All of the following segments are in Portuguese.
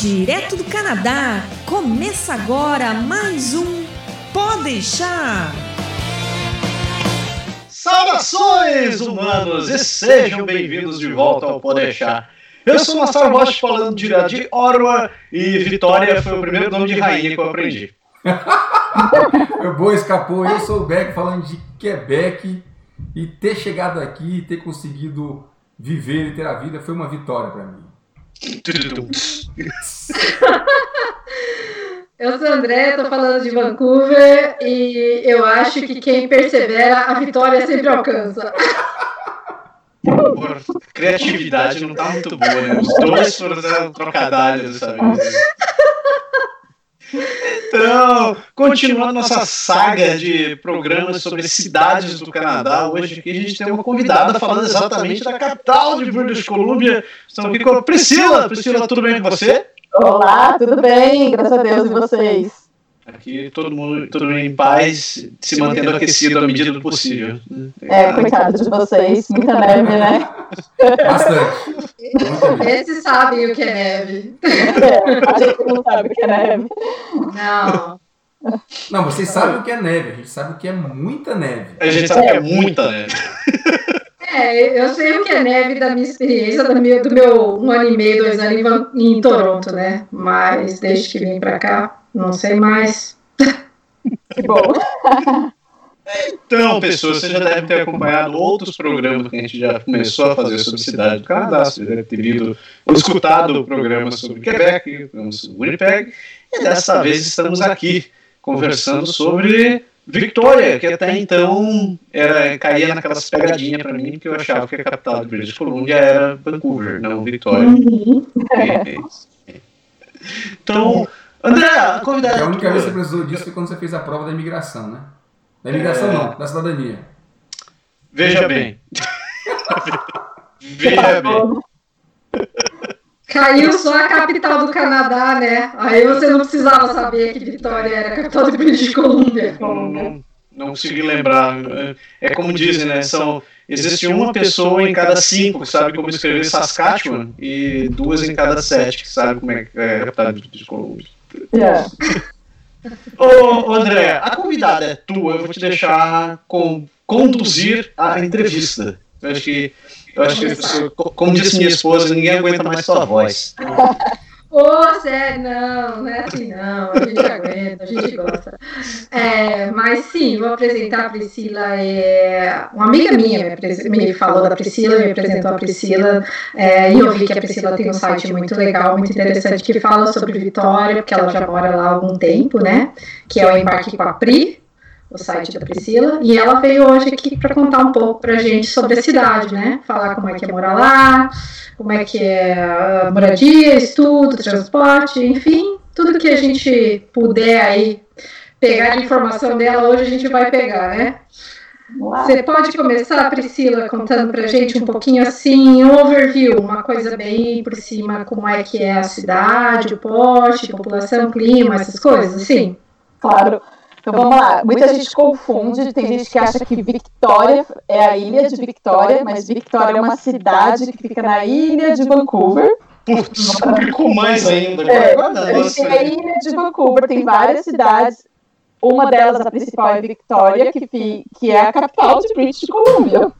Direto do Canadá, começa agora mais um Pode deixar. Saudações, humanos, e sejam bem-vindos de volta ao Pode deixar. Eu sou o Massaro Rocha falando direto de Orwa e Vitória foi o primeiro nome de rainha que eu aprendi. Boa, escapou. Eu sou o Beck falando de Quebec e ter chegado aqui e ter conseguido viver e ter a vida foi uma vitória para mim. Eu sou André, tô falando de Vancouver e eu acho que quem persevera, a vitória sempre alcança. Por criatividade não tá muito boa, né? Os dois foram trocadilhos dessa vez. Então, continuando nossa saga de programas sobre cidades do Canadá, hoje aqui a gente tem uma convidada falando exatamente da capital de British Columbia. Estamos aqui com a Priscila. Priscila, tudo bem com você? Olá, tudo bem? Graças a Deus e vocês? Aqui todo mundo, todo mundo em paz, se mantendo aquecido à medida do possível. É, coitado de vocês, muita neve, né? Bastante. Esses sabem o que é neve. É, a gente não sabe o que é neve. Não. Não, vocês sabem o que é neve, a gente sabe o que é muita neve. A gente sabe que é muita neve. É, eu sei o que é neve da minha experiência, do meu, do meu um ano e meio, dois anos em, Toronto, né? Mas desde que vim pra cá, não sei mais. Que bom. Então, pessoas, você já deve ter acompanhado outros programas que a gente já começou a fazer sobre cidade do Canadá. Você deve ter visto ou escutado o programa sobre Quebec, o programa sobre Winnipeg. E dessa vez estamos aqui conversando sobre Victoria, que até então era, caía naquelas pegadinhas para mim, que eu achava que a capital de British Columbia era Vancouver, não Victoria. É. Então, André, a convidada. A única vez que você precisou disso foi quando você fez a prova da imigração, né? Da imigração É. não, da cidadania. Veja bem. Veja bem. Caiu só a capital do Canadá, né? Aí você não precisava saber que Vitória era a capital de British Columbia. não, não, não consegui lembrar. É como dizem, né? São, existe uma pessoa em cada cinco que sabe como escrever Saskatchewan e duas em cada sete que sabe como é que é a capital de British Columbia. Yeah. Ô, ô, André, a convidada é tua, eu vou te deixar com, conduzir a entrevista. Eu acho que, eu acho que como disse minha esposa, ninguém aguenta mais sua voz. Ô, sério, não, não é assim não, a gente aguenta, a gente gosta. É, mas sim, vou apresentar a Priscila, é, uma amiga minha me, me falou da Priscila, me apresentou a Priscila, é, e eu vi que a Priscila tem um site muito legal, muito interessante, que fala sobre Vitória, porque ela já mora lá há algum tempo, né, que é o Embarque com a Pri, o site da Priscila, e ela veio hoje aqui para contar um pouco pra gente sobre a cidade, né, falar como é que é morar lá, como é que é a moradia, estudo, transporte, enfim, tudo que a gente puder aí pegar de informação dela hoje a gente vai pegar, né? Você pode começar, Priscila, contando pra gente um pouquinho assim, um overview, uma coisa bem por cima, como é que é a cidade, o porte, população, clima, essas coisas, assim. Claro. Então vamos lá. Muita gente confunde, tem gente que acha que Victoria é a ilha de Victoria, mas Victoria é uma cidade que fica na ilha de Vancouver. Putz, complicou mais ainda. É, a ilha de Vancouver, tem várias cidades. Uma delas, a principal, é Victoria, que, fi- que é a capital de British Columbia.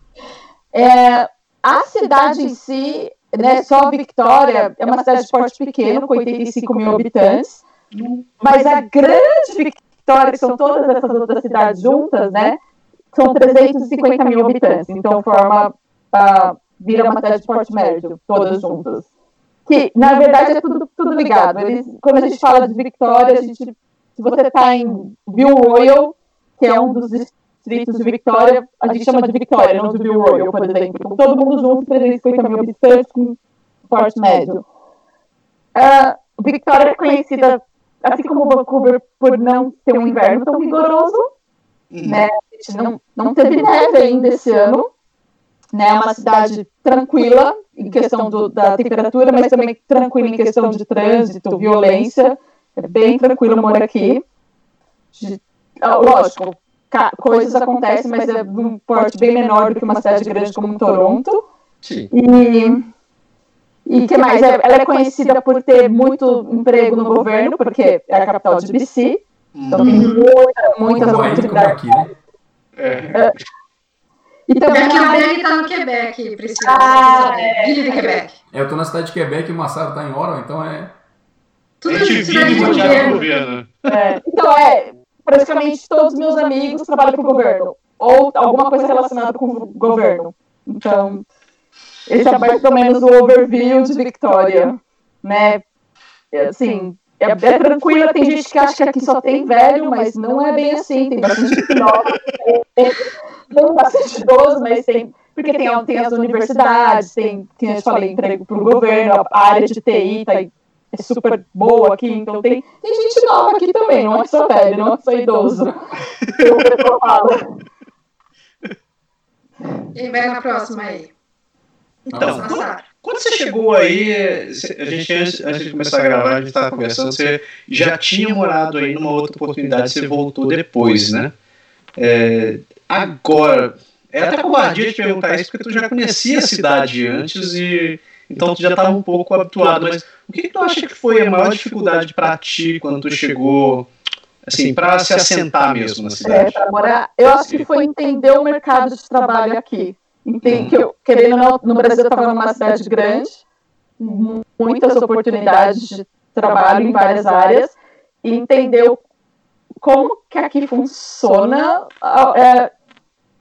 É, a cidade em si, né, só Victoria, é uma cidade de porte pequeno, com 85 mil habitantes. Mas a grande Victoria, que são todas essas outras cidades juntas, né, são 350 mil habitantes. Então, forma, ah, vira uma cidade de porte médio, todas juntas que na verdade é tudo, tudo ligado. Eles, quando a gente fala de Victoria, a gente, se você está em Bill Royal, que é um dos distritos de Victoria, a gente chama de Victoria, não de Bill Royal, por exemplo. Então, todo mundo junto, 350 mil habitantes com porte médio. Victoria é conhecida, assim como Vancouver, por não ter um inverno tão rigoroso, né? A gente não, não teve neve ainda esse ano, né? É uma cidade tranquila em questão do- da temperatura, mas também tranquila em questão de trânsito, violência. É bem tranquilo morar aqui. De- ah, lógico, coisas acontecem, mas é num porte bem menor do que uma cidade grande como Toronto. Sim. E, E que mais? É, ela é conhecida por ter muito emprego no governo, porque é a capital de BC. Então tem Hum. muita, muitas como oportunidades. aqui, né? É. E também Beck, o a- Beck tá no Quebec, Priscila. Ah, Ilha de Quebec. É, Eu tô na cidade de Quebec e o Massaro tá em Ottawa, então é. Tudo A gente vive de rodeado do governo. É, então, é, praticamente todos os meus amigos trabalham para o governo, ou alguma coisa relacionada com o governo. Então, esse é mais ou menos o overview de Victoria, né? É, Assim, é, é tranquila, tem gente que acha que aqui só tem velho, mas não é bem assim, tem bastante gente nova, tem, tem bastante idoso, mas tem, porque tem, tem as universidades, tem, tem, eu falei, emprego para o governo, a área de TI tá, é super boa aqui, então tem, tem gente nova aqui também, não é só velho, não é só idoso. Eu, eu falo. Quem vai na próxima aí? Então, quando, quando você chegou aí, a gente antes, antes de começar a gravar, a gente estava conversando, você já tinha morado aí numa outra oportunidade, você voltou depois, né? É, agora, é até covardia te perguntar isso, porque tu já conhecia a cidade antes e então tu já estava um pouco habituado, mas o que, que tu acha que foi a maior dificuldade para ti quando tu chegou, assim, para se assentar mesmo na É, cidade? pra morar, eu acho que foi entender o mercado de trabalho aqui. Entende, que eu, querendo não, no Brasil eu estava numa cidade grande, mu- muitas oportunidades de trabalho em várias áreas, e entender o- como que aqui funciona é,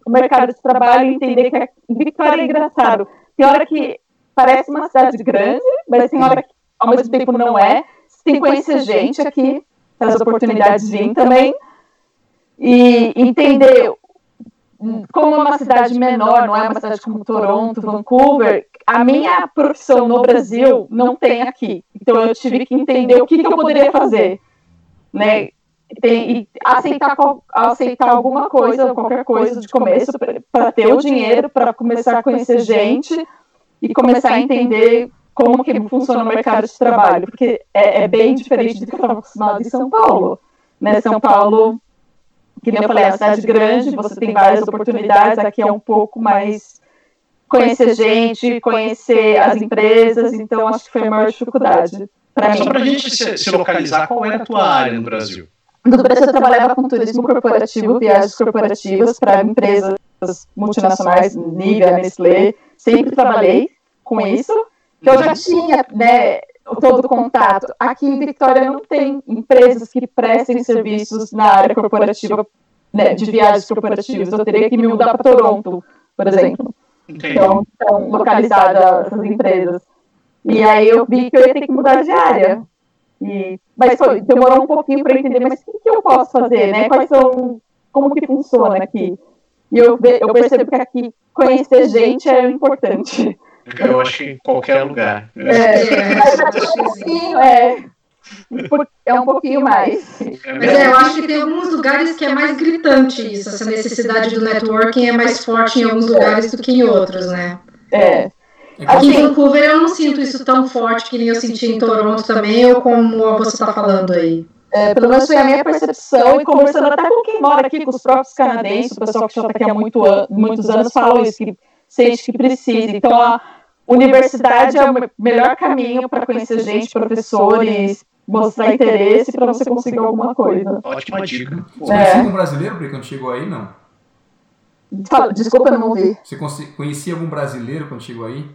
o mercado de trabalho, entender que Vitória é engraçado. Tem hora que parece uma cidade grande, mas tem hora que ao mesmo tempo não é. Você tem que conhecer gente aqui, as oportunidades virem também e entender como uma cidade menor, não é uma cidade como Toronto, Vancouver, a minha profissão no Brasil não tem aqui. Então eu tive que entender o que, que eu poderia fazer, né? Tem, e aceitar, aceitar alguma coisa, qualquer coisa de começo, para ter o dinheiro, para começar a conhecer gente e começar a entender como que funciona o mercado de trabalho, porque é, é bem diferente do que eu estava acostumado em São Paulo. Né? São Paulo, que nem eu falei, é uma cidade grande, você tem várias oportunidades, aqui é um pouco mais conhecer gente, conhecer as empresas, então acho que foi a maior dificuldade para mim. Só para a gente se, se localizar, qual era a tua área no Brasil? No Brasil eu trabalhava com turismo corporativo, viagens corporativas para empresas multinacionais, Nivea, Nestlé, sempre trabalhei com isso. Então eu já tinha né, todo o contato. Aqui em Vitória não tem empresas que prestem serviços na área corporativa, né, de viagens corporativas. Eu teria que me mudar para Toronto, por exemplo. Entendi. Então, estão localizadas essas empresas. E aí eu vi que eu ia ter que mudar de área. E, mas foi, demorou um pouquinho para entender, mas o que, eu posso fazer, né? Quais são, como que funciona aqui? E eu, ve- eu percebo que aqui conhecer gente é importante. Eu acho que em qualquer lugar. É, é um pouquinho, é, é um pouquinho mais. Mas é, eu acho que tem alguns lugares que é mais gritante isso, essa necessidade do networking é mais forte em alguns lugares do que em outros, né? É, É Aqui em Vancouver eu não sinto isso tão forte que nem eu senti em Toronto também, ou como você está falando aí. é, pelo menos foi a minha percepção, e conversando até com quem mora aqui, com os próprios canadenses, o pessoal que já está aqui há muito an- muitos anos, falam isso, que sente que precisa. Então, a universidade é o me- melhor caminho para conhecer gente, professores, mostrar interesse para você conseguir alguma coisa. Ótima dica. Você É. conhecia algum brasileiro, Pri, quando chegou aí? Não. Fala, desculpa, eu não ouvi. Você conhe- conhecia algum brasileiro quando chegou aí?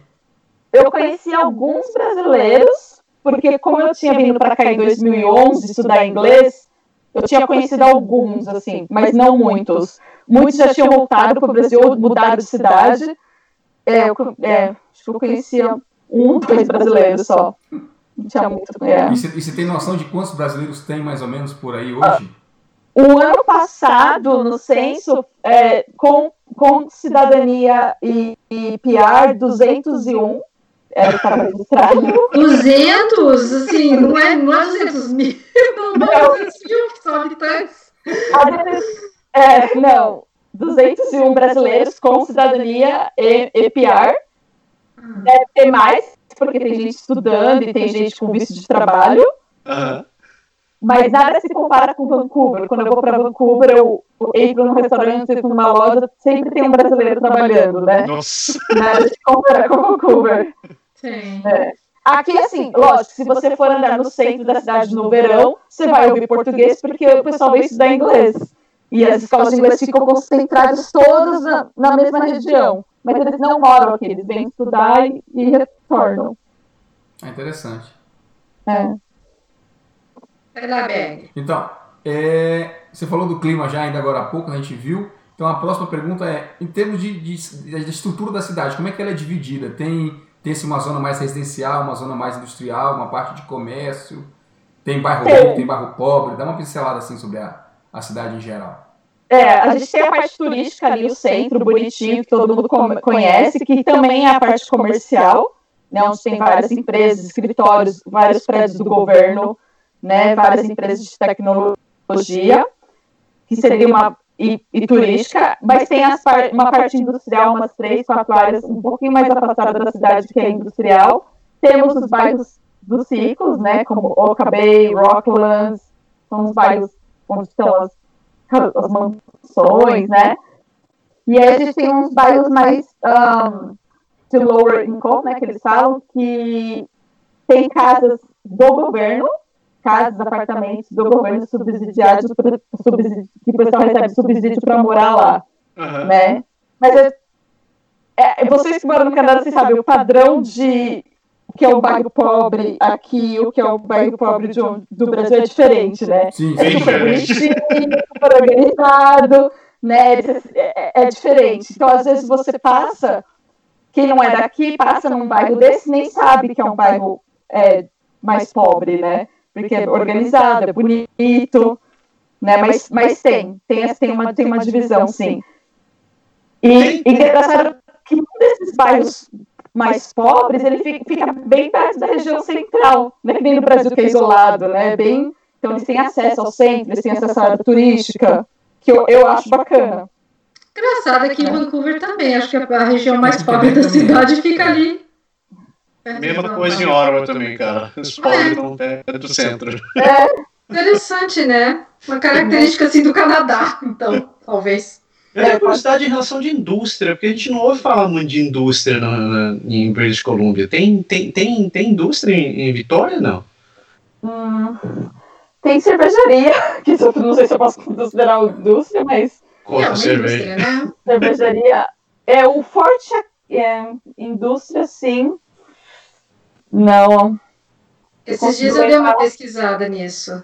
Eu conheci alguns brasileiros, porque como eu tinha vindo para cá em 2011 estudar inglês, eu tinha conhecido alguns, assim, mas não muitos. Muitos já tinham voltado para o Brasil ou mudado de cidade. É, eu, co- é, acho que eu conhecia um, dois brasileiros só. Não tinha muito. É. E você, e você tem noção de quantos brasileiros tem mais ou menos por aí hoje? O ano passado, no censo, é, com, com cidadania e, e PR, 201 era para registrado. 200, assim, não é, não é 200 mil, não, não é 200 mil que são habitantes. É, não. 201 brasileiros com cidadania e, e PR. Deve ter mais, porque tem gente estudando e tem gente com visto de trabalho. Aham. Mas nada se compara com Vancouver. Quando eu vou para Vancouver, eu entro num restaurante, entro numa loja, sempre tem um brasileiro trabalhando, né? Nossa. Nada se compara com Vancouver. Sim. Aqui, assim, lógico, se você for andar no centro da cidade no verão, você vai ouvir português, porque o pessoal vem estudar inglês. E as escolas de inglês ficam concentradas todas na, na mesma região. Mas eles não moram aqui, eles vêm estudar e, e retornam. É interessante. É. Então, é, você falou do clima já ainda agora há pouco, a gente viu. Então a próxima pergunta é, em termos de, de, de estrutura da cidade, como é que ela é dividida? Tem, tem assim, uma zona mais residencial, uma zona mais industrial, uma parte de comércio? Tem bairro Tem. rico, tem bairro pobre? Dá uma pincelada assim sobre a, a cidade em geral. É, a gente tem a parte turística ali, o centro bonitinho, que todo mundo conhece, que também é a parte comercial, né, onde tem várias empresas, escritórios, vários prédios do governo, né, várias empresas de tecnologia, que seria uma e, e turística, mas tem par- uma parte industrial, umas três, quatro áreas, um pouquinho mais afastada da cidade, que é industrial. Temos os bairros dos ciclos, né, como Oka Bay, Rocklands, são os bairros onde estão as, as mansões, né? E aí a gente tem uns bairros mais um, de lower income, né, que eles falam, que tem casas do governo, casas, apartamentos do governo subsidiados, subsidi- que o pessoal recebe subsídio para morar lá, Aham. né? Mas é, é, vocês que moram no Canadá, vocês sabem, o padrão de o que é o bairro pobre aqui, o que é o bairro pobre de do Brasil é diferente, né? Sim, É super bonitinho, super organizado, né? É, é diferente. Então, às vezes, você passa, quem não é daqui, passa num bairro desse, nem sabe que é um bairro é, mais pobre, né? Porque é organizado, é bonito, né? Mas, mas tem, tem, tem, uma, tem uma divisão, sim. E, e engraçado que um desses bairros mais pobres, ele fica, fica bem perto da região central, né? Que nem no Brasil que é isolado, né? Bem, então eles têm acesso ao centro, eles têm acesso à área turística, que eu, eu acho bacana. Engraçado aqui em Vancouver também. Acho que a região mais pobre da cidade fica ali. Mesma coisa em Ottawa também, cara. Os pobres estão perto do centro. Interessante, né? Uma característica assim do Canadá, então, talvez. Eu tenho curiosidade em relação de indústria, porque a gente não ouve falar muito de indústria na, na- em British Columbia. Tem, tem, tem, tem indústria em, em Vitória, não? Hum, tem cervejaria, que eu não sei se eu posso considerar indústria, mas é Conta uma cerveja. indústria, né? cervejaria é o forte é, indústria, sim. Não. Esses dias eu dei uma pesquisada nisso.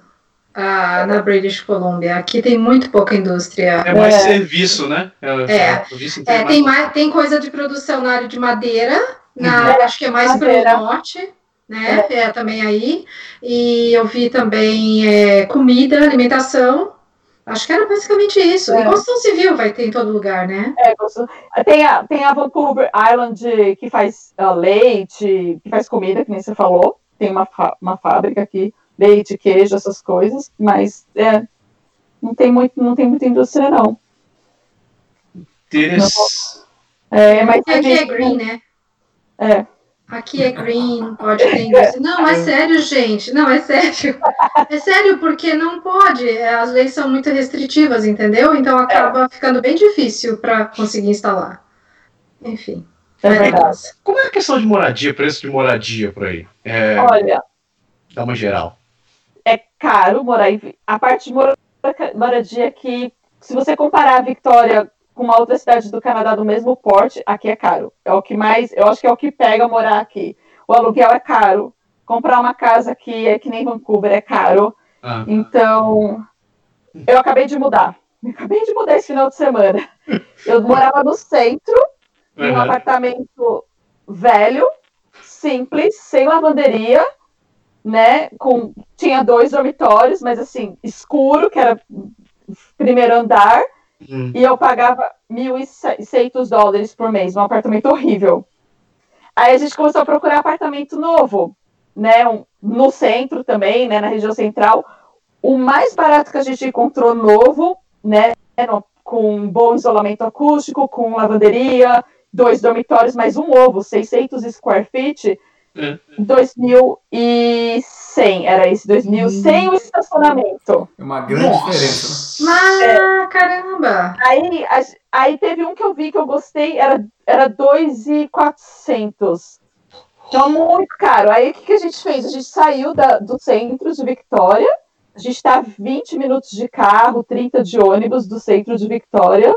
Ah, na British Columbia. Aqui tem muito pouca indústria. É mais É. serviço, né? É. serviço É, tem, mais, tem coisa de produção na área de madeira, na Uhum. acho que é mais para o norte, né? É. também aí. E eu vi também é, comida, alimentação. Acho que era basicamente isso. É. E construção civil vai ter em todo lugar, né? É, tem, a, tem a Vancouver Island que faz ah, leite, que faz comida, que nem você falou. Tem uma, uma fábrica aqui, leite, queijo, essas coisas, mas é, não, tem muito, não tem muita indústria, não. Interessante. É, mas E aqui é tem- green, né? É. Aqui é green, pode ter indústria. Não, é sério, gente. Não, é sério. É sério, porque não pode. É, As leis são muito restritivas, entendeu? Então acaba ficando bem difícil para conseguir instalar. Enfim. É verdade. Como é a questão de moradia, preço de moradia por aí? É, Olha, dá uma geral. É caro morar em. A parte de mora- moradia aqui, se você comparar a Victoria com uma outra cidade do Canadá do mesmo porte, aqui é caro. É o que mais. Eu acho que é o que pega morar aqui. O aluguel é caro. Comprar uma casa aqui é que nem Vancouver, é caro. Ah, Então, eu acabei de mudar. Eu acabei de mudar esse final de semana. Eu morava no centro, num aham. apartamento velho, simples, sem lavanderia, né? Com, tinha dois dormitórios, mas assim, escuro, que era primeiro andar, Hum. e eu pagava 1.600 dólares por mês, um apartamento horrível. Aí a gente começou a procurar apartamento novo, né? um- no centro também, né? Na região central. O mais barato que a gente encontrou novo, né? no- com bom isolamento acústico, com lavanderia, dois dormitórios, mais um ovo, 600 square feet. 2.100, era esse, 2.000, sem o estacionamento. É uma grande diferença. né? Mas, caramba! Aí, a- aí teve um que eu vi que eu gostei, era, era 2,400. Então, muito caro. Aí, o que, que a gente fez? A gente saiu da, do centro de Victória, a gente está 20 minutos de carro, 30 de ônibus do centro de Victória,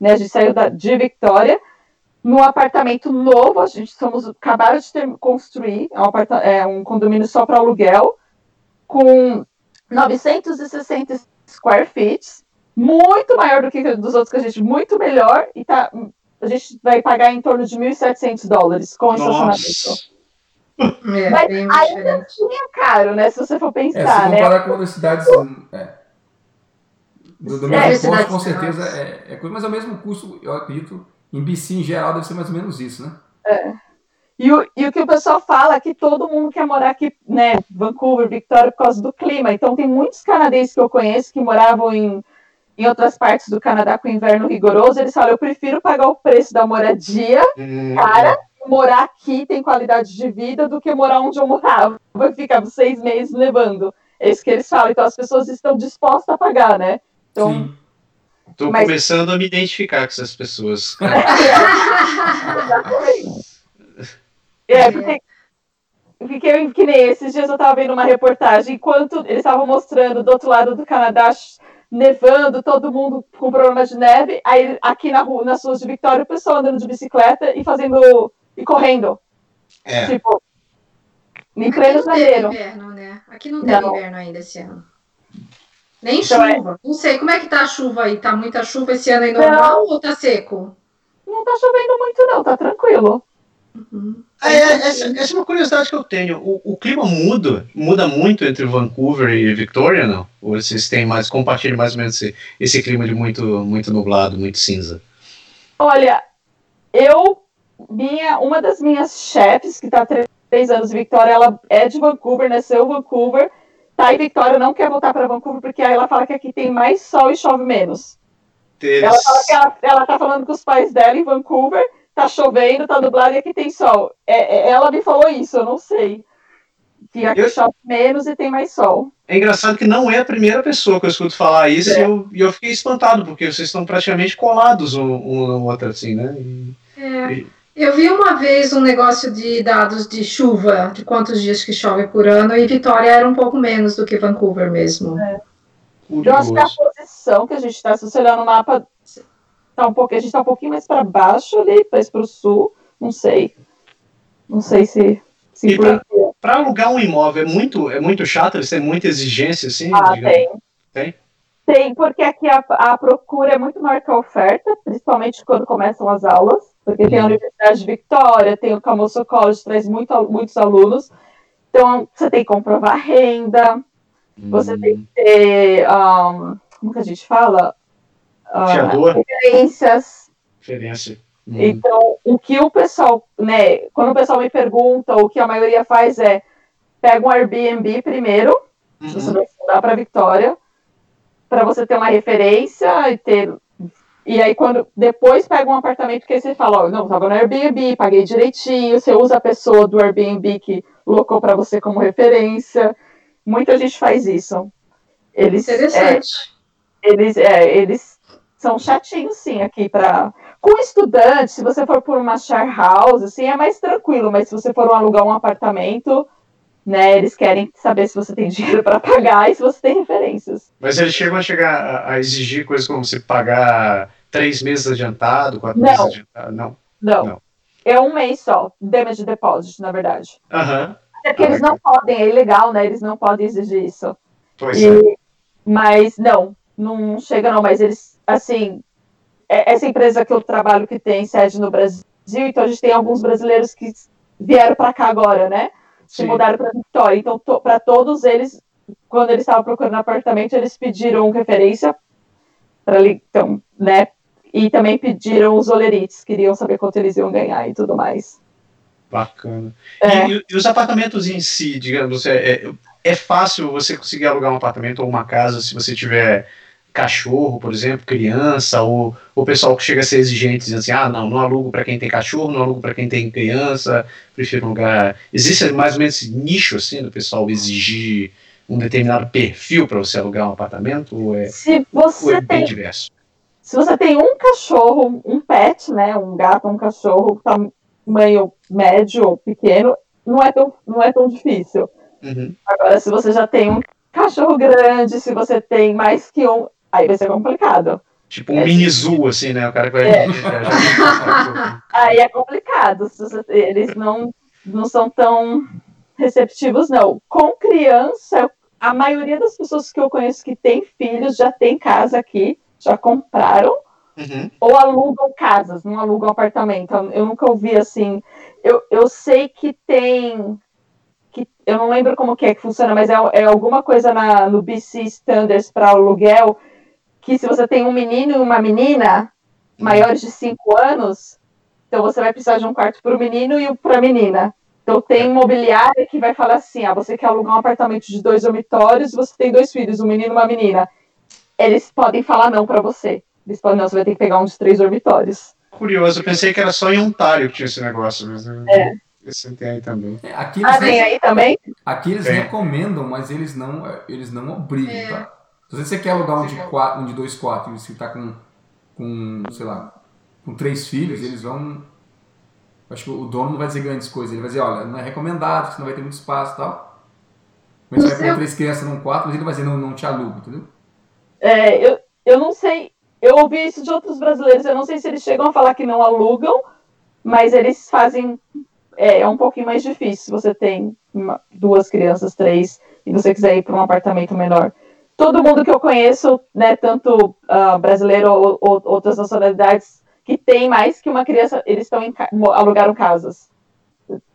né? A gente saiu da, de Victória, num apartamento novo, a gente somos, acabaram de ter, construir, é um, é um condomínio só para aluguel, com 960 square feet, muito maior do que dos outros que a gente, muito melhor, e tá, a gente vai pagar em torno de 1.700 dólares com estacionamento. É, Mas ainda tinha caro, né? Se você for pensar, é, se né? comparar com outras cidades... É. Do, do mesmo é, com certeza é, é coisa, mas é o mesmo custo, eu acredito, em BC em geral deve ser mais ou menos isso, né? É. E o, e o que o pessoal fala é que todo mundo quer morar aqui, né, Vancouver, Victoria, por causa do clima. Então, tem muitos canadenses que eu conheço que moravam em, em outras partes do Canadá com inverno rigoroso. Eles falam: eu prefiro pagar o preço da moradia, hum. cara, morar aqui tem qualidade de vida do que morar onde eu morava. Vai ficar seis meses levando. É isso que eles falam. Então, as pessoas estão dispostas a pagar, né? Então. Sim Estou Mas... começando a me identificar com essas pessoas. é, porque, que nem esses dias eu estava vendo uma reportagem, enquanto eles estavam mostrando do outro lado do Canadá nevando, todo mundo com problema de neve, aí aqui na rua, nas ruas de Vitória, o pessoal andando de bicicleta e fazendo e correndo. É. Tipo, em pleno janeiro. inverno, né? Aqui não tem inverno ainda esse ano. Nem então, é chuva. É... Não sei, como é que tá a chuva aí? Tá muita chuva esse ano aí normal não. ou tá seco? Não tá chovendo muito, não, tá tranquilo. Uhum. É, é, essa, essa, é uma curiosidade que eu tenho. O, o, clima muda, muda muito entre Vancouver e Victoria, não? Ou vocês têm mais, compartilham mais ou menos esse, esse clima de muito, muito nublado, muito cinza? Olha, eu, minha, uma das minhas chefes, que tá há três anos em Victoria, ela é de Vancouver, nasceu em Vancouver, tá em Victoria, não quer voltar para Vancouver, porque aí ela fala que aqui tem mais sol e chove menos. Ela fala que ela, ela tá falando com os pais dela em Vancouver, tá chovendo, tá nublado e aqui tem sol. É, é, ela me falou isso, eu não sei. Que aqui eu... chove menos e tem mais sol. É engraçado que não é a primeira pessoa que eu escuto falar isso é. e, eu, e eu fiquei espantado, porque vocês estão praticamente colados um, um no outro, assim, né? E, é. E... Eu vi uma vez um negócio de dados de chuva, de quantos dias que chove por ano, e Vitória era um pouco menos do que Vancouver mesmo. É. Eu acho que a posição que a gente está, se você olhar no mapa, tá um pouco, a gente está um pouquinho mais para baixo ali, mais para o sul, não sei. Não sei se. se para alugar um imóvel é muito, é muito chato, eles têm muita exigência, assim? Ah, tem. Tem? Tem, porque aqui a, a procura é muito maior que a oferta, principalmente quando começam as aulas. Porque tem a Universidade de Vitória, tem o Camoso College, traz muito, muitos alunos. Então, você tem que comprovar renda, você tem que ter, um, como que a gente fala? Uh, referências. Referência. Hum. Então, o que o pessoal, né, quando o pessoal me pergunta, o que a maioria faz é pega um Airbnb primeiro, uhum. se você vai mudar para Vitória, para você ter uma referência e ter e aí, quando depois pega um apartamento que você fala, ó, não, tava no Airbnb, paguei direitinho, você usa a pessoa do Airbnb que colocou para você como referência. Muita gente faz isso. Eles, Interessante. É, eles, é, eles são chatinhos, sim, aqui para. Com estudante, se você for por uma share house, assim, é mais tranquilo, mas se você for alugar um apartamento, né? Eles querem saber se você tem dinheiro para pagar e se você tem referências. Mas eles chegam a chegar a, exigir coisas como você pagar três meses adiantado, quatro não. meses adiantado? Não. não. Não. É um mês só, damage deposit, na verdade. Aham. É porque ah, eles não podem, é ilegal, né? Eles não podem exigir isso. Pois e, é. Mas não, não chega não, mas eles, assim, é, essa empresa que eu trabalho que tem sede no Brasil, então a gente tem alguns brasileiros que vieram para cá agora, né? Se mudaram para Vitória. Então, to, para todos eles, quando eles estavam procurando apartamento, eles pediram referência para então, né? E também pediram os olerites, queriam saber quanto eles iam ganhar e tudo mais. Bacana. É. E, e, os apartamentos em si, digamos, é, é, é fácil você conseguir alugar um apartamento ou uma casa se você tiver cachorro, por exemplo, criança, ou o pessoal que chega a ser exigente, dizendo assim, ah, não, não alugo para quem tem cachorro, não alugo para quem tem criança, prefiro um lugar... Existe mais ou menos esse nicho, assim, do pessoal exigir um determinado perfil para você alugar um apartamento, ou é, se você ou é bem diverso? Se você tem um cachorro, um pet, né, um gato, um cachorro, tamanho médio ou pequeno, não é tão, não é tão difícil. Uhum. Agora, se você já tem um cachorro grande, se você tem mais que um, aí vai ser complicado. Tipo um É. mini zoo, assim, né? O cara que vai. É. Aí é complicado. Eles não, não são tão receptivos, não. Com criança, a maioria das pessoas que eu conheço que tem filhos já tem casa aqui, já compraram Uhum. ou alugam casas, não alugam apartamento. Eu nunca ouvi assim. Eu, eu sei que tem. Que, eu não lembro como que é que funciona, mas é, é alguma coisa na, no BC Standards para aluguel que se você tem um menino e uma menina maiores de 5 anos, então você vai precisar de um quarto para o menino e um para a menina. Então tem imobiliária que vai falar assim: ah, você quer alugar um apartamento de dois dormitórios, você tem dois filhos, um menino e uma menina. Eles podem falar não para você. Eles podem, não, você vai ter que pegar um de três dormitórios. Curioso, eu pensei que era só em Ontário que tinha esse negócio, mas É. esse tem aí também. É, Aqui eles, Ah, tem aí também? aqui eles É. recomendam, mas eles não, eles não obrigam, É. tá? Se você quer alugar um de, quatro, um de dois quartos e você tá com, com, sei lá, com três filhos, eles vão. Acho que o dono não vai dizer grandes coisas. Ele vai dizer, olha, não é recomendado, senão vai ter muito espaço e tal. Mas você vai com três crianças num quarto, mas ele vai dizer, não, não te alugo, entendeu? É, eu, eu não sei. Eu ouvi isso de outros brasileiros. Eu não sei se eles chegam a falar que não alugam, mas eles fazem. É, é um pouquinho mais difícil se você tem uma- duas crianças, três, e você quiser ir para um apartamento menor. Todo mundo que eu conheço, né, tanto ah, brasileiro ou, ou outras nacionalidades, que tem mais que uma criança, eles estão em ca- mo- alugaram casas.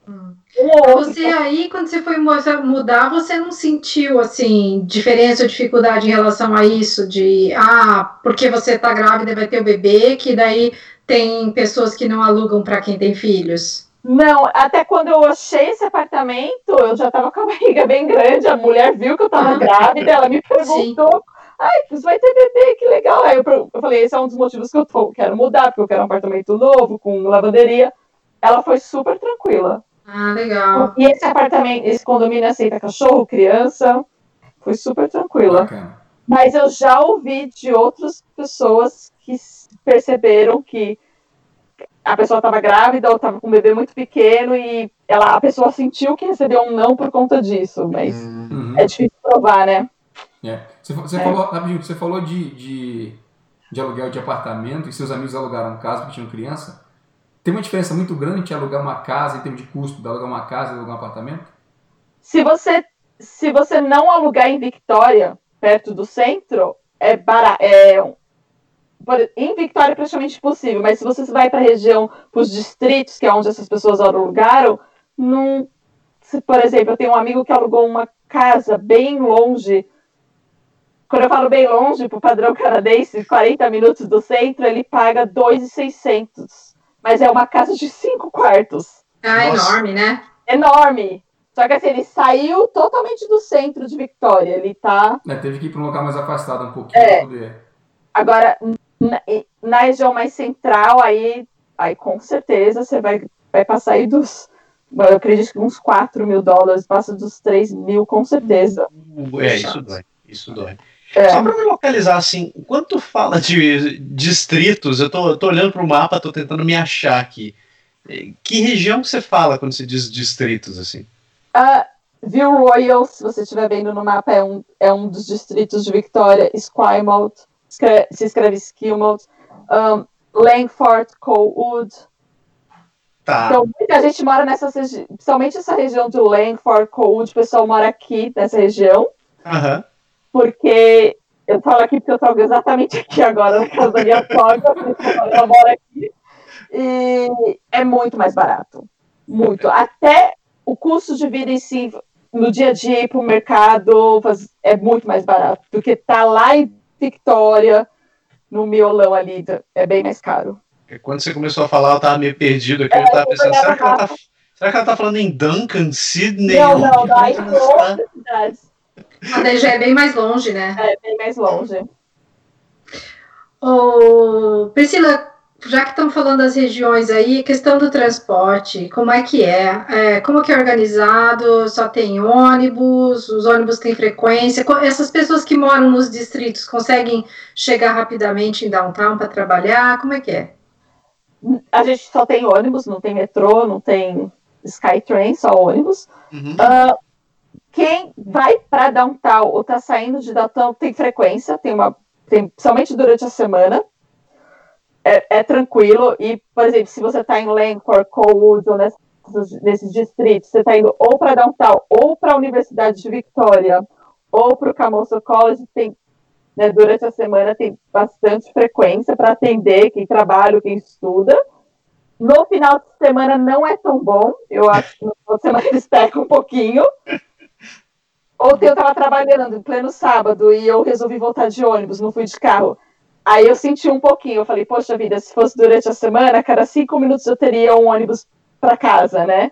Hum. Um Você aí, quando você foi mu- mudar, você não sentiu, assim, diferença ou dificuldade em relação a isso? De, ah, porque você tá grávida e vai ter o bebê, que daí tem pessoas que não alugam para quem tem filhos? Não, até quando eu achei esse apartamento, eu já tava com a barriga bem grande. A mulher viu que eu tava Ah. grávida, ela me perguntou: ai, você vai ter bebê, que legal. Aí eu, eu falei: esse é um dos motivos que eu tô, quero mudar, porque eu quero um apartamento novo, com lavanderia. Ela foi super tranquila. Ah, legal. E esse apartamento, esse condomínio aceita cachorro, criança, foi super tranquila. Bacana. Mas eu já ouvi de outras pessoas que perceberam que a pessoa estava grávida ou estava com um bebê muito pequeno e ela, a pessoa sentiu que recebeu um não por conta disso. Mas Hum. Uhum. é difícil provar, né? É. Você, você É. falou, você falou de, de, de aluguel de apartamento e seus amigos alugaram casa porque tinham criança. Tem uma diferença muito grande entre alugar uma casa em termos de custo, de alugar uma casa e alugar um apartamento? Se você, se você não alugar em Victória, perto do centro, é barato. É, por- em Victória é praticamente impossível, mas se você vai para a região, para os distritos, que é onde essas pessoas alugaram, não. Se, por exemplo, eu tenho um amigo que alugou uma casa bem longe. Quando eu falo bem longe, para o padrão canadense, 40 minutos do centro, ele paga 2,600. Mas é uma casa de cinco quartos Ah, Nossa. enorme, né? enorme. Só que assim, ele saiu totalmente do centro de Victória. Ele tá. É, teve que ir para um local mais afastado um pouquinho É. para poder. Agora, na, na região mais central, aí, aí com certeza você vai, vai passar aí dos. Eu acredito que uns 4 mil dólares, passa dos 3 mil, com certeza. É, isso dói. Isso dói. É. Só para me localizar, assim, quando tu fala de distritos, eu tô, eu tô olhando pro mapa, tô tentando me achar aqui. Que região que você fala quando se diz distritos, assim? Ah, View Royal, se você estiver vendo no mapa, é um, é um dos distritos de Victoria. Esquimalt, escre- se escreve Esquimalt. Um, Langford, Colwood. Tá. Então, muita gente mora nessa região, principalmente essa região do Langford, Colwood, o pessoal mora aqui nessa região, Aham. porque eu falo aqui porque eu estou exatamente aqui agora na casa da minha sogra, ela mora aqui, e é muito mais barato, muito. Até o custo de vida em si, no dia a dia, ir para o mercado, é muito mais barato, do que tá lá em Victória, no miolão ali, é bem mais caro. Porque Quando você começou a falar, eu tava meio perdido aqui. Eu tava pensando, será que ela tá, será que ela tá falando em Duncan, Sydney? Não, não, daí outras cidades, daí já é bem mais longe, né? é bem mais longe. Ô, Priscila, já que estamos falando das regiões aí, questão do transporte, como é que é? É, como que é organizado? Só tem ônibus? Os ônibus têm frequência? Essas pessoas que moram nos distritos conseguem chegar rapidamente em downtown para trabalhar? Como é que é? A gente só tem ônibus, não tem metrô, não tem Skytrain, só ônibus. Uhum. Uh, quem vai para downtown ou está saindo de downtown tem frequência, tem uma, tem, principalmente durante a semana. É, é tranquilo. E, por exemplo, se você está em Langford, Colwood ou nesses, nesses distritos, você está indo ou para downtown ou para a Universidade de Victoria ou para o Camoso College, tem, né, durante a semana tem bastante frequência para atender quem trabalha, quem estuda. No final de semana não é tão bom, eu acho que no final de semana eles pecam um pouquinho. Ontem eu estava trabalhando em pleno sábado e eu resolvi voltar de ônibus, não fui de carro. Aí eu senti um pouquinho, eu falei, poxa vida, se fosse durante a semana, cada cinco minutos eu teria um ônibus para casa, né?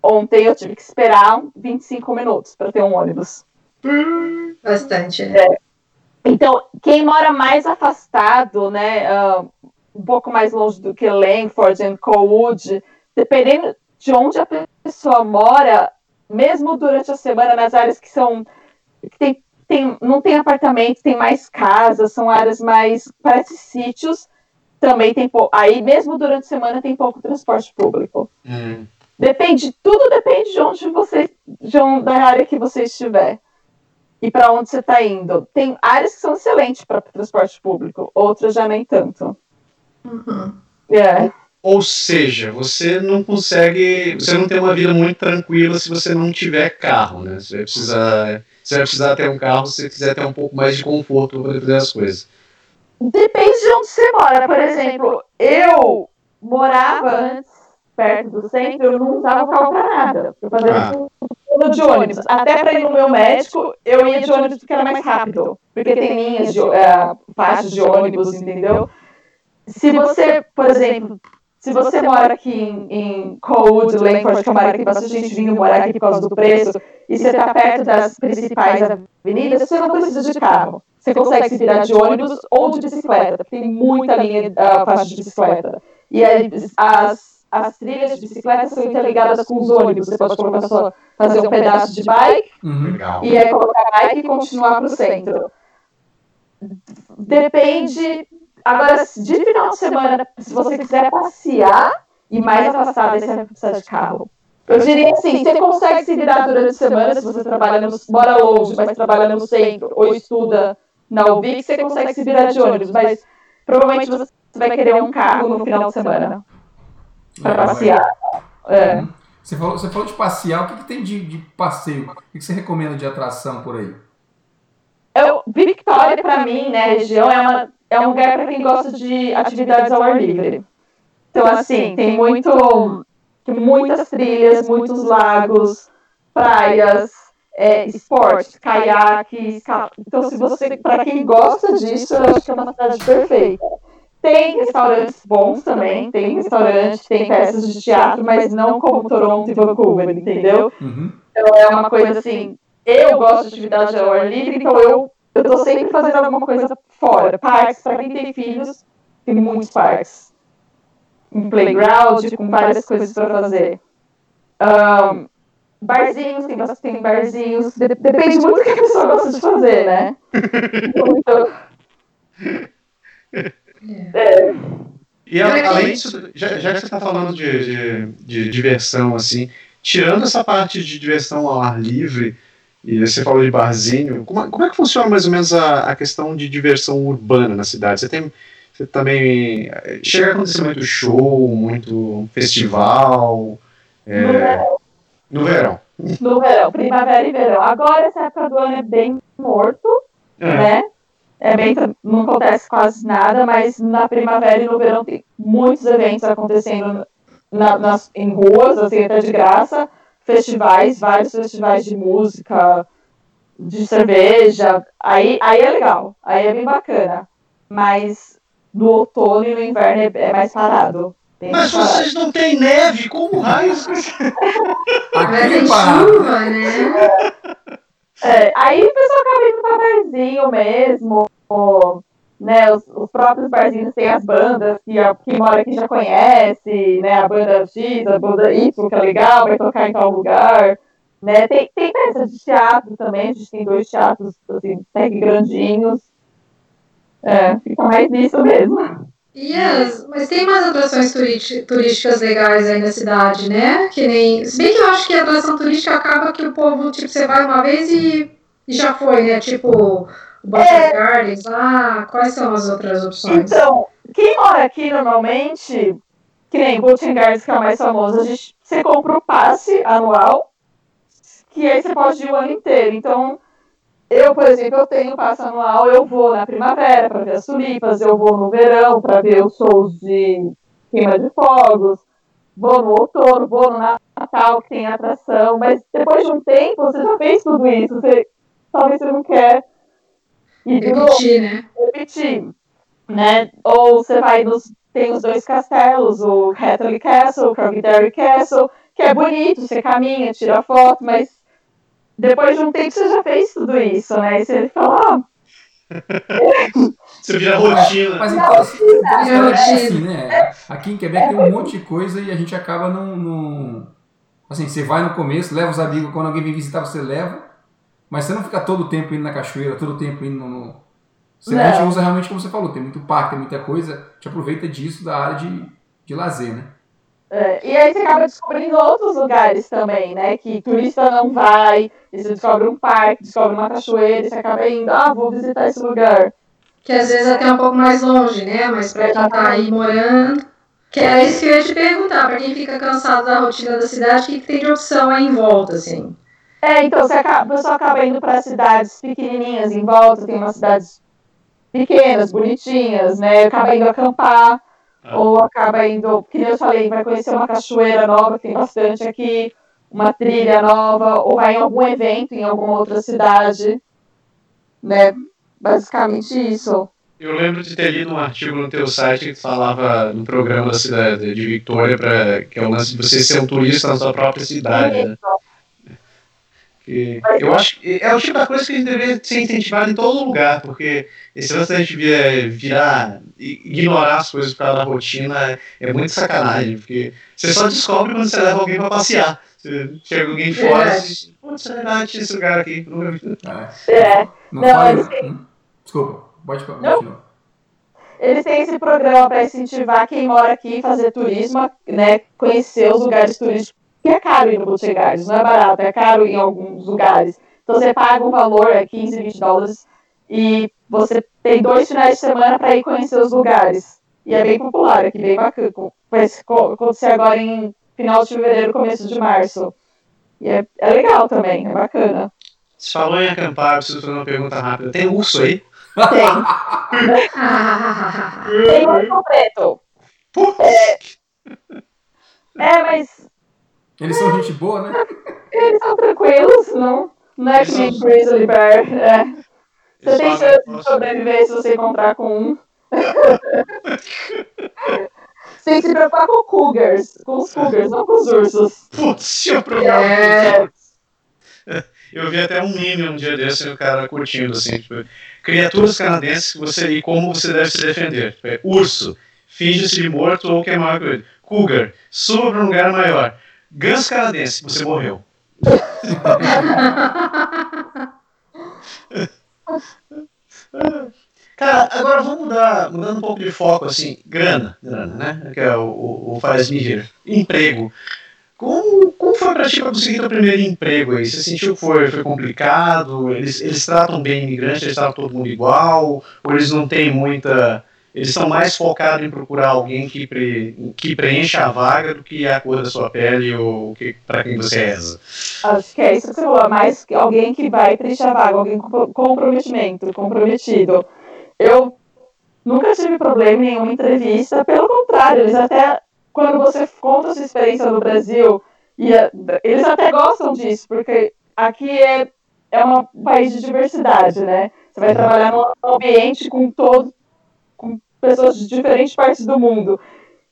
Ontem eu tive que esperar 25 minutos para ter um ônibus. Hum, bastante, né? É. Então, quem mora mais afastado, né, uh, um pouco mais longe do que Langford e Colwood, dependendo de onde a pessoa mora, mesmo durante a semana, nas áreas que são. Que tem, tem, não tem apartamento, tem mais casas, são áreas mais. parece sítios, também tem pouco. Aí, mesmo durante a semana, tem pouco transporte público. Hum. Depende, tudo depende de onde você. De onde, da área que você estiver. E para onde você está indo. Tem áreas que são excelentes para transporte público, outras já nem tanto. Uhum. É. Ou seja, você não consegue, você não tem uma vida muito tranquila se você não tiver carro, né? Você vai precisar, você vai precisar ter um carro se você quiser ter um pouco mais de conforto para fazer as coisas. Depende de onde você mora. Por exemplo, eu morava antes perto do centro, eu não usava carro para nada. Eu fazia Ah. tudo de ônibus. Até para ir no meu médico, eu ia de ônibus porque era mais rápido. Porque tem linhas de uh, faixas de ônibus, entendeu? Se você, por exemplo, se você mora aqui em, em Cold, Langford, que é uma área que bastante gente vindo morar aqui por causa do preço, e você está perto das principais avenidas, você não precisa de carro. Você consegue se virar de ônibus ou de bicicleta, porque tem muita linha uh, faixa de bicicleta. E aí, as, as trilhas de bicicleta são interligadas com os ônibus. Você pode colocar só, fazer um pedaço de bike Uhum. Legal. e aí colocar bike e continuar para o centro. Depende. Agora, de final de semana, se você quiser passear e mais afastado, aí você vai precisar de carro. Eu diria assim, você consegue se virar durante a semana, se você trabalha no, mora longe, mas trabalha no centro, ou estuda na UBIC, você consegue se virar de ônibus, mas provavelmente você vai querer um carro no final de semana para passear. É. Uhum. Você falou, você falou de passear, o que, que tem de, de passeio? O que, que você recomenda de atração por aí? Eu, Victoria, para mim, né, região, é, uma, é um lugar para quem gosta de atividades ao ar livre. Então, assim, tem muito, tem muitas trilhas, muitos lagos, praias, é, esporte, caiaque, escala. Então, se você, para quem gosta disso, eu acho que é uma cidade perfeita. Tem restaurantes bons também, tem restaurante, tem peças de teatro, mas não como Toronto e Vancouver, entendeu? Uhum. Então é uma coisa assim, eu gosto de atividade ao ar livre, então eu, eu tô sempre fazendo alguma coisa fora. Parques, para quem tem filhos, tem muitos parques. Um playground, com várias coisas para fazer. Um, barzinhos, tem, bastante- tem barzinhos, de- depende muito do que a pessoa gosta de fazer, né? Então, é, E a- além disso, já, já que você está falando de, de, de diversão, assim, tirando essa parte de diversão ao ar livre, e você falou de barzinho, como, é- como é que funciona mais ou menos a, a questão de diversão urbana na cidade? Você tem. Você também. eh, Chega a acontecer muito show, muito festival. é, no verão. no verão, primavera e verão. Agora, essa época do ano é bem morto. É. né? É bem, não acontece quase nada, mas na primavera e no verão tem muitos eventos acontecendo na- nas, em ruas, assim, até de graça, festivais, vários festivais de música, de cerveja, aí, aí é legal, aí é bem bacana. Mas no outono e no inverno é, é mais parado. Mas parado. vocês não têm neve, como raios? Aqui é parado. chuva, né? É, aí o pessoal acaba indo pra barzinho mesmo, ou, né, os, os próprios barzinhos têm as bandas que a, quem mora aqui já conhece, né, a banda X, a banda Y, que é legal, vai tocar em tal lugar, né, tem, tem peças de teatro também, a gente tem dois teatros, assim, até grandinhos, é, fica mais nisso mesmo. Yes, mas tem mais atrações turísticas legais aí na cidade, né? Que nem. Se bem que eu acho que a atração turística acaba que o povo, tipo, você vai uma vez e, e já foi, né? Tipo, o Butter é... Gardens lá. Quais são as outras opções? Então, quem mora aqui normalmente, que nem Botanic Gardens, que é o mais famoso, a gente, você compra o passe anual, que aí você pode ir o ano inteiro. Então, eu, por exemplo, eu tenho passo anual, eu vou na primavera para ver as tulipas, eu vou no verão para ver os shows de queima de fogos, vou no outono, vou no Natal, que tem atração, mas depois de um tempo você já fez tudo isso, você, talvez você não quer ir de repetir, novo, né? Repetir, né? Ou você vai nos tem os dois castelos, o Hatley Castle, o Crogdary Castle, que é bonito, você caminha, tira foto, mas depois de um tempo você já fez tudo isso, né? E você fala, você vira rotina. Mas então, então é assim, né? Aqui em Quebec tem um monte de coisa e a gente acaba num, num. Assim, você vai no começo, leva os amigos, quando alguém vem visitar, você leva. Mas você não fica todo o tempo indo na cachoeira, todo o tempo indo no. Você gente usa realmente como você falou, tem muito parque, tem muita coisa, a gente aproveita disso da área de, de lazer, né? É, e aí você acaba descobrindo outros lugares também, né? Que turista não vai, e você descobre um parque, descobre uma cachoeira, e você acaba indo, ah, vou visitar esse lugar. Que às vezes é até um pouco mais longe, né? Mas pra quem tá aí morando. Que era isso que eu ia te perguntar, pra quem fica cansado da rotina da cidade, o que, que tem de opção aí em volta, assim? É, então você acaba, o pessoal acaba indo para cidades pequenininhas em volta, tem umas cidades pequenas, bonitinhas, né? Acaba indo acampar. Ah. Ou acaba indo, que eu falei, vai conhecer uma cachoeira nova, que tem bastante aqui, uma trilha nova, ou vai em algum evento em alguma outra cidade, né? Basicamente isso. Eu lembro de ter lido um artigo no teu site que falava no programa da cidade de Victoria, pra, que é o lance de você ser um turista na sua própria cidade. Né? Eu acho que é o tipo da coisa que a gente deveria ser incentivado em todo lugar, porque esse lance da gente virar, ignorar as coisas por causa da rotina é muito sacanagem, porque você só descobre quando você leva alguém para passear. Você chega alguém fora e diz, putz, é verdade, esse lugar aqui. É. é. Não, não fale... Hum? Desculpa, pode continuar. Eles têm esse programa para incentivar quem mora aqui fazer turismo, né, conhecer os lugares turísticos que é caro ir no Butcher Gardens, não é barato, é caro em alguns lugares. Então você paga um valor, é 15, 20 dólares, e você tem dois finais de semana para ir conhecer os lugares. E é bem popular aqui, bem bacana. Vai acontecer agora em final de fevereiro, começo de março. E é, é legal também, é bacana. Você falou em acampar, preciso fazer uma pergunta rápida. Tem urso aí? Tem. tem urso preto. É, é, mas eles são gente boa, né? Eles são tranquilos, não? Não é que nem Grizzly Bear. É. Você tem chance de sobreviver se você encontrar com um. você tem que se preocupar com cougars. Com os cougars, não com os ursos. Putz, eu provar. É... Eu vi até um meme um dia desse, o cara curtindo assim, tipo, criaturas canadenses você, e como você deve se defender. Tipo, é, urso, finge-se de morto ou que é maior que ele. Cougar, suba para um lugar maior. Ganso canadense, você morreu. Cara, agora vamos mudar, mudando um pouco de foco, assim, grana, grana, né? Que é o, o, o faz me rir. Emprego. Como, como foi para ti para conseguir o primeiro emprego aí? Você sentiu que foi, foi complicado? Eles, eles tratam bem imigrantes, eles tratam todo mundo igual? Ou eles não têm muita eles estão mais focados em procurar alguém que, pre, que preencha a vaga do que a cor da sua pele ou que, para quem você reza. Acho que é isso que você falou, mais alguém que vai preencher a vaga, alguém com comprometimento, comprometido. Eu nunca tive problema em nenhuma entrevista, pelo contrário, eles até, quando você conta a sua experiência no Brasil, e eles até gostam disso, porque aqui é, é um país de diversidade, né? Você vai trabalhar num ambiente com todo, pessoas de diferentes partes do mundo.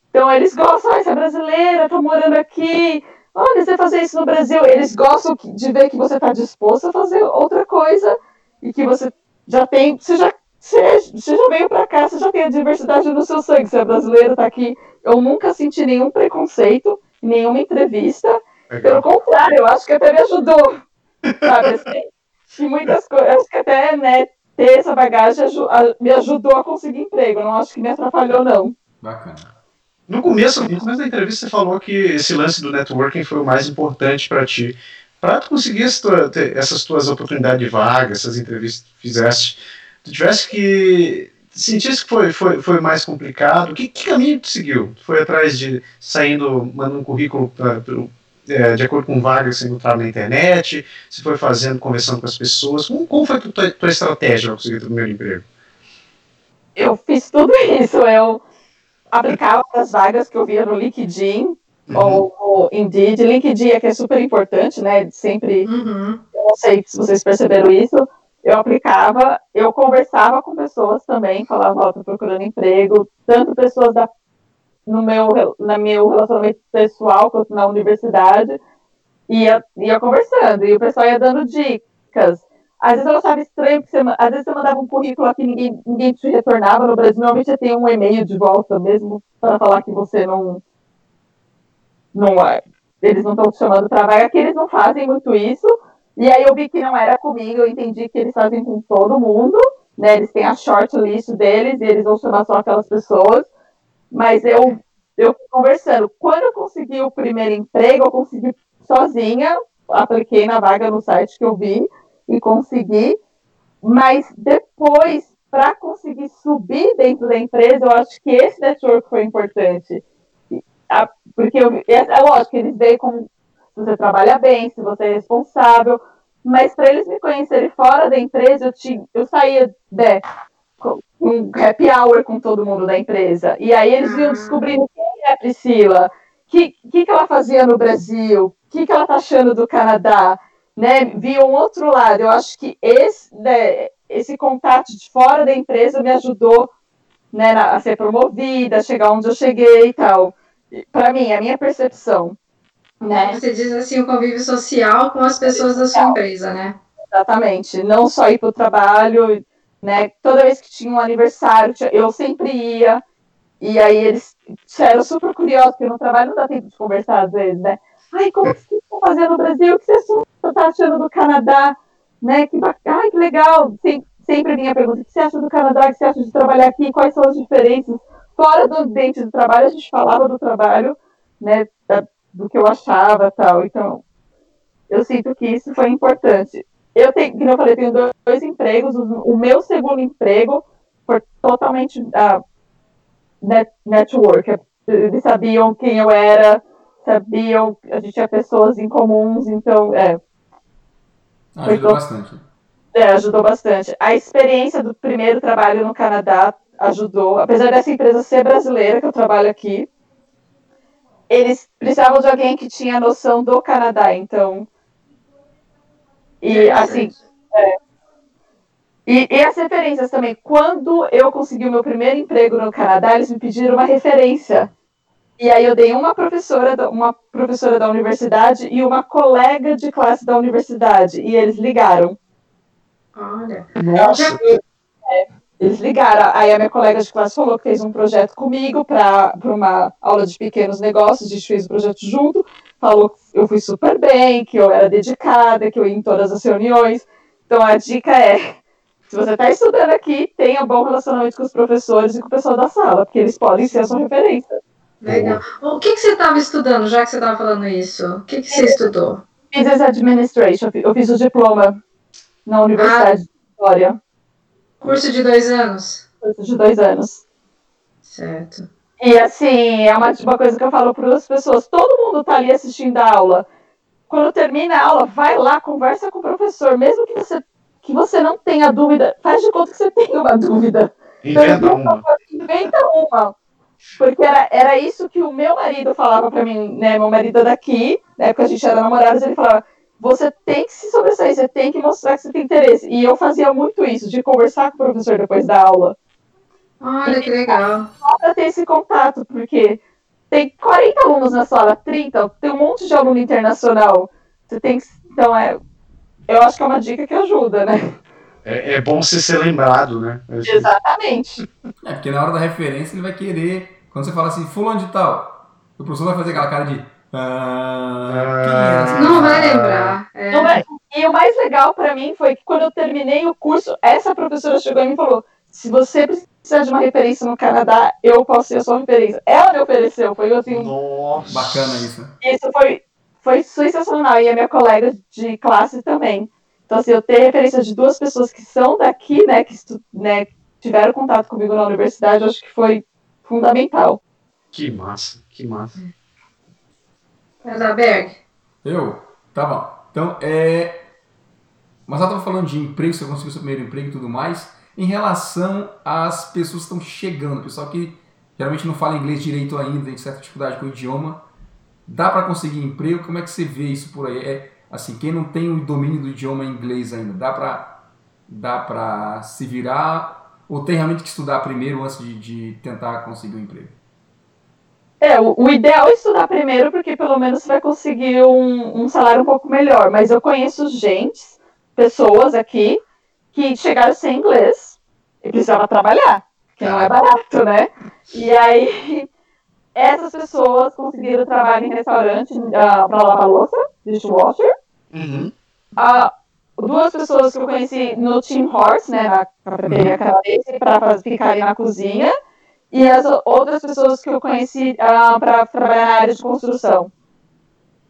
Então eles gostam, ah, você é brasileira, tá morando aqui, olha, você fazer isso no Brasil. Eles gostam de ver que você está disposto a fazer outra coisa e que você já tem, você já, você, já veio para cá, você já tem a diversidade no seu sangue, você é brasileira, tá aqui. Eu nunca senti nenhum preconceito nenhuma entrevista. Legal. Pelo contrário, eu acho que até me ajudou. Sabe assim? E muitas coisas, acho que até, né, ter essa bagagem me ajudou a conseguir emprego. Não acho que me atrapalhou, não. Bacana. No começo, no começo da entrevista, você falou que esse lance do networking foi o mais importante para ti. Para tu conseguir essas tuas oportunidades de vaga, essas entrevistas que fizeste, tu tivesse que sentisse que foi, foi, foi mais complicado? Que, que caminho tu seguiu? Tu foi atrás de saindo, mandando um currículo pra, pro, é, de acordo com vagas que você encontrava na internet? Você foi fazendo, conversando com as pessoas? Como, como foi a tua, tua estratégia para conseguir o primeiro emprego? Eu fiz tudo isso. Eu aplicava as vagas que eu via no LinkedIn uhum. ou, ou Indeed. LinkedIn é que é super importante, né? Sempre. Uhum. Eu não sei se vocês perceberam isso. Eu aplicava, eu conversava com pessoas também, falava, ó, oh, tô procurando emprego, tanto pessoas da, no meu, na meu relacionamento pessoal na universidade, ia, ia conversando, e o pessoal ia dando dicas. Às vezes eu achava estranho, porque você, às vezes você mandava um currículo aqui ninguém, ninguém te retornava. No Brasil, normalmente você tem um e-mail de volta mesmo para falar que você não. não é, eles não estão te chamando para vaga, que eles não fazem muito isso. E aí eu vi que não era comigo, eu entendi que eles fazem com todo mundo, né? Eles têm a shortlist deles e eles vão chamar só aquelas pessoas. Mas eu, eu conversando. Quando eu consegui o primeiro emprego, eu consegui sozinha, apliquei na vaga no site que eu vi e consegui, mas depois, para conseguir subir dentro da empresa, eu acho que esse network foi importante. Porque eu, é, é lógico que eles veem como se você trabalha bem, se você é responsável, mas para eles me conhecerem fora da empresa, eu, tinha, eu saía né, com um happy hour com todo mundo da empresa. E aí eles iam descobrindo quem é a Priscila, o que, que, que ela fazia no Brasil, o que, que ela tá achando do Canadá né, vi um outro lado. Eu acho que esse, né, esse contato de fora da empresa me ajudou né, a ser promovida, a chegar onde eu cheguei e tal. Para mim, a minha percepção. Né? Você diz assim, o convívio social com as pessoas da sua empresa, né? Exatamente. Não só ir para o trabalho, né? Toda vez que tinha um aniversário, eu sempre ia. E aí eles eram super curiosos, porque no trabalho não dá tempo de conversar às vezes, né? Ai, como que vocês estão fazendo no Brasil? O que vocês está achando do Canadá? Né? Que bacana, ai, que legal. Sempre, sempre a minha pergunta, o que você acha do Canadá? O que você acha de trabalhar aqui? Quais são as diferenças? Fora do ambiente do trabalho, a gente falava do trabalho, né? Do que eu achava tal. Então, eu sinto que isso foi importante. Eu tenho, como eu falei, tenho dois, empregos. O, o, meu segundo emprego foi totalmente uh, net, network. Eles sabiam quem eu era, sabiam, a gente tinha pessoas em comuns, então, é. Ajudou bastante. É, ajudou bastante. A experiência do primeiro trabalho no Canadá ajudou, apesar dessa empresa ser brasileira, que eu trabalho aqui, eles precisavam de alguém que tinha noção do Canadá, então. E é assim. É. E, e, as referências também. Quando eu consegui o meu primeiro emprego no Canadá, eles me pediram uma referência e aí eu dei uma professora, uma professora da universidade e uma colega de classe da universidade. E eles ligaram. Olha. Nossa. É, eles ligaram. Aí a minha colega de classe falou que fez um projeto comigo para uma aula de pequenos negócios. A gente fez o projeto junto. Falou que eu fui super bem, que eu era dedicada, que eu ia em todas as reuniões. Então a dica é: se você está estudando aqui, tenha bom relacionamento com os professores e com o pessoal da sala, porque eles podem ser a sua referência. Legal. O que, que você estava estudando, já que você estava falando isso? O que, que você estudou? Business Administration. Eu fiz o diploma na Universidade ah, de Vitória. Curso de dois anos? Curso de dois anos. Certo. E assim, é uma, uma coisa que eu falo para as pessoas: todo mundo está ali assistindo a aula. Quando termina a aula, vai lá, conversa com o professor, mesmo que você, que você não tenha dúvida, faz de conta que você tem uma dúvida. Inventa uma. Inventa uma. Porque era, era isso que o meu marido falava para mim, né? Meu marido é daqui, na época a gente era namorados, ele falava: você tem que se sobressair, você tem que mostrar que você tem interesse. E eu fazia muito isso, de conversar com o professor depois da aula. Olha, que legal. Só para ter esse contato, porque tem 40 alunos na sala, 30, tem um monte de aluno internacional. Você tem que. Então, é, eu acho que é uma dica que ajuda, né? É, é bom você ser lembrado, né? Exatamente. É, porque na hora da referência ele vai querer. Quando você fala assim, fulano de tal, o professor vai fazer aquela cara de. Ah, é não vai lembrar. É. Não E o mais legal para mim foi que quando eu terminei o curso, essa professora chegou e me falou: se você precisar de uma referência no Canadá, eu posso ser a sua referência. Ela me ofereceu, foi assim. Nossa. Bacana isso. Isso foi, foi sensacional. E a minha colega de classe também. Então, assim, eu ter referência de duas pessoas que são daqui, né, que estu, né, tiveram contato comigo na universidade, eu acho que foi fundamental. Que massa, que massa. Elzaberg. Eu? Tá bom. Então, é. Mas ela estava falando de emprego, você conseguiu seu primeiro emprego e tudo mais. Em relação às pessoas que estão chegando, pessoal que geralmente não fala inglês direito ainda, tem certa dificuldade com o idioma, dá para conseguir emprego? Como é que você vê isso por aí? É assim, quem não tem o domínio do idioma inglês ainda, dá para dá para se virar ou tem realmente que estudar primeiro antes de, de tentar conseguir um emprego? É, o, o, ideal é estudar primeiro, porque pelo menos você vai conseguir um, um salário um pouco melhor. Mas eu conheço gente, pessoas aqui, que chegaram sem inglês precisavam trabalhar, que não é barato, né? E aí, essas pessoas conseguiram trabalho em restaurante uh, para lavar louça, dishwasher. Uhum. Uh, duas pessoas que eu conheci no Team Horse, né, na cafeteria canadense, para ficarem na cozinha e as outras pessoas que eu conheci uh, ah, para trabalhar na área de construção.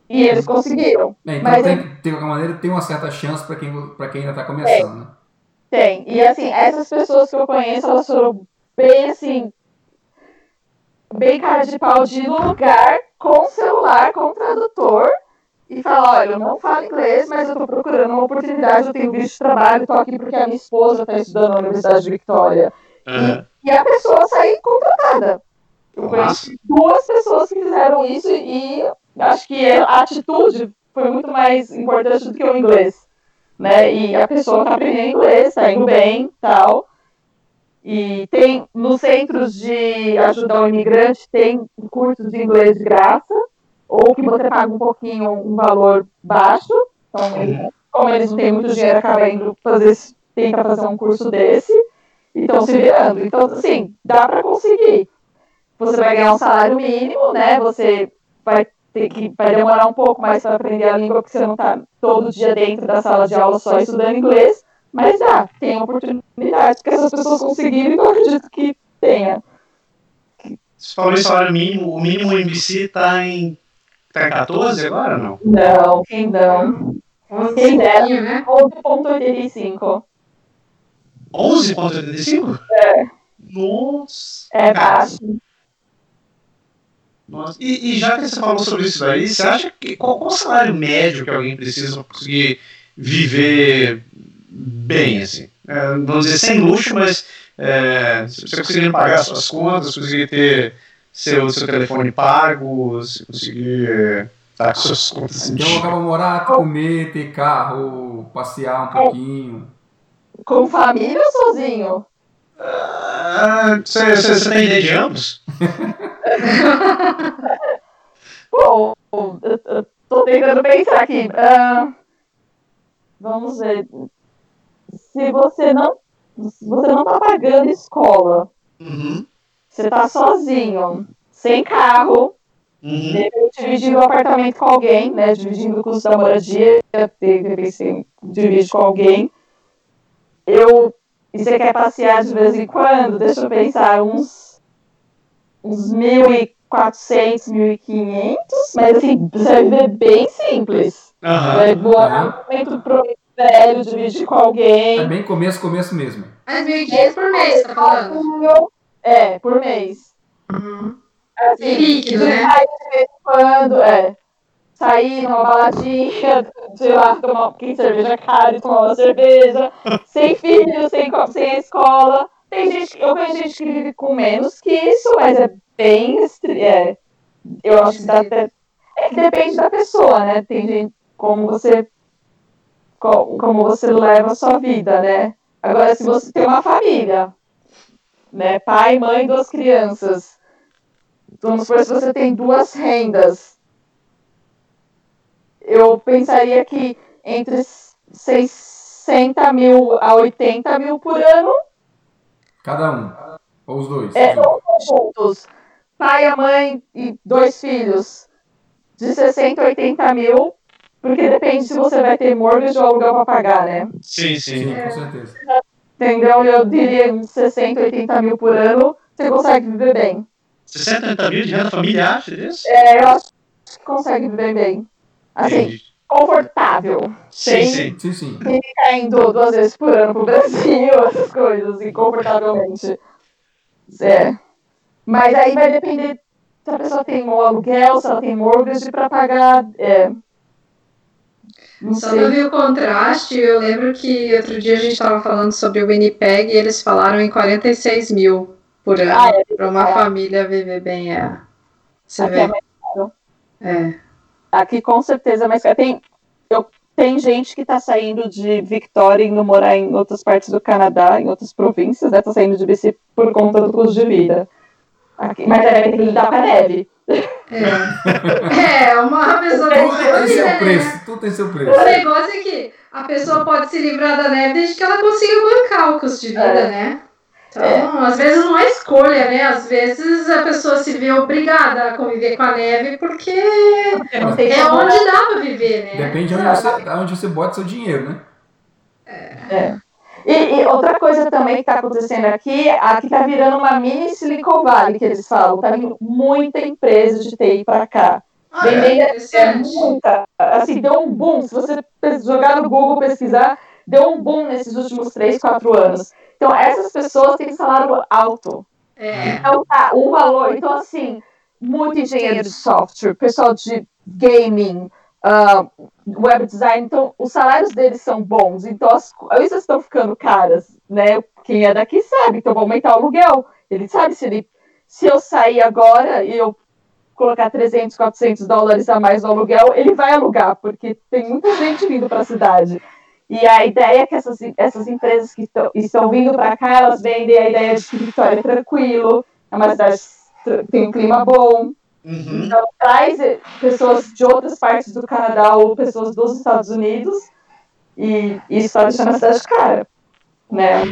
E eles conseguiram. É, então, mas tem, de qualquer maneira, tem uma certa chance para quem, quem ainda está começando, tem. né? Tem. E assim, essas pessoas que eu conheço, elas foram bem assim. Bem cara de pau de lugar com celular, com tradutor. E falar, olha, eu não falo inglês, mas eu tô procurando uma oportunidade, eu tenho visto de trabalho, tô aqui porque a minha esposa está estudando na Universidade de Victoria. Uhum. E a pessoa sair contratada. Eu conheci duas pessoas que fizeram isso e acho que a atitude foi muito mais importante do que o inglês. Né? E a pessoa está aprendendo inglês, está indo bem tal. E tem nos centros de ajuda ao imigrante, tem cursos de inglês de graça, ou que você paga um pouquinho, um valor baixo. Então, eles, como eles não têm muito dinheiro, acaba indo fazer, tenta fazer um curso desse e estão se virando. Então, assim, dá para conseguir. Você vai ganhar um salário mínimo, né? Você vai ter que vai demorar um pouco mais para aprender a língua, porque você não está todo dia dentro da sala de aula só estudando inglês. Mas dá, tem oportunidade que essas pessoas conseguiram e eu acredito que tenha. Você falou em salário mínimo, o mínimo em BC está em, tá em 14 agora não? Não, quem não? Quem dera, né? 11,85. 11,85? É. Nossa! É baixo. Nossa. E, e já que você falou sobre isso daí, você acha que qual, qual o salário médio que alguém precisa para conseguir viver bem, assim? É, vamos dizer, sem luxo, mas é, se você conseguir pagar suas contas, conseguir ter seu, seu telefone pago, se conseguir estar com suas contas em Então dia. acaba morar, comer, ter carro, passear um pouquinho. Com família ou sozinho? Ah, Você tem ideia de ambos? Bom, eu, eu tô tentando pensar aqui. Ah, vamos ver. Se você não, se você não tá pagando escola, Uhum. você tá sozinho, sem carro, Uhum. de repente dividindo o apartamento com alguém, né? Dividindo o custo da moradia, de repente divide com alguém. Eu. E você quer passear de vez em quando? Deixa eu pensar, uns. Uns 1.400, 1.500, mas assim, você vai viver bem simples. Aham. Vai morar no apartamento pro velho, dividir com alguém. É bem começo, começo mesmo. Mas 1.500 por mês, tá falando? É, por mês. Assim, Líquido, né? Aí, de vez em quando, é. Sair numa baladinha, sei lá, tomar um de cerveja cara e tomar uma cerveja. sem filho, sem, sem escola. Tem gente, eu conheço gente que vive com menos que isso, mas é bem. É, eu acho que dá até. É que depende da pessoa, né? Tem gente como você. co- Como você leva a sua vida, né? Agora, se você tem uma família, né? Pai, mãe, duas crianças. Vamos supor se você tem duas rendas. Eu pensaria que entre 60 mil a 80 mil por ano Cada um. Ou os dois. é, ou juntos. Pai, a mãe e dois filhos. De 60 a 80 mil porque depende se você vai ter mortgage ou aluguel para pagar, né? Sim, sim. Sim, com certeza. Entendeu? Eu diria uns 60, 80 mil por ano, você consegue viver bem. 60, 80 mil de renda familiar, seria isso? É, eu acho que consegue viver bem. Assim, confortável. Sim, sim. Sim, sim. ficar indo duas vezes por ano pro Brasil, essas coisas, e confortavelmente. É. Mas aí vai depender se a pessoa tem um aluguel, se ela tem mortgage para pagar. É. Só pra ver o contraste, eu lembro que outro dia a gente estava falando sobre o Winnipeg e eles falaram em 46 mil por ano Ah, é, para uma é. família viver bem. É. Você Aqui é vê? mais caro. É. Aqui com certeza é caro. Tem, eu, tem gente que está saindo de Victoria e indo morar em outras partes do Canadá, em outras províncias, né? Tá saindo de BC por conta do custo de vida. Aqui, mas aí vai ter que lidar com a neve. É, é uma pessoa tem Tudo tem seu né? preço. Tudo tem seu O preço. negócio é que a pessoa pode se livrar da neve desde que ela consiga bancar o custo de vida, É. né? Então, às vezes não é escolha, né? Às vezes a pessoa se vê obrigada a conviver com a neve porque Não tem é como- onde dá pra viver, né? Depende de onde você, aonde você bota seu dinheiro, né? É. E, e outra coisa também que está acontecendo aqui, aqui está virando uma mini Silicon Valley, que eles falam. Está vindo muita empresa de TI para cá. Ah, é? Vendendo é muita. Assim, deu um boom. Se você jogar no Google, pesquisar, deu um boom nesses últimos 3, 4 anos. Então, essas pessoas têm salário alto. É. Então, tá, o valor. Então, assim, muito engenheiro de software, pessoal de gaming, ah, web design. Então, os salários deles são bons. Então, as coisas estão ficando caras, né? Quem é daqui sabe. Então, vai aumentar o aluguel. Ele sabe se ele. Se eu sair agora e eu colocar 300, 400 dólares a mais no aluguel, ele vai alugar, porque tem muita gente vindo para a cidade. E a ideia é que essas, essas empresas que estão, estão vindo para cá, elas vendem a ideia de que Vitória é tranquilo, é uma cidade que tem um clima bom, Uhum. então traz eh, pessoas de outras partes do Canadá ou pessoas dos Estados Unidos e isso está deixando a cidade cara, né?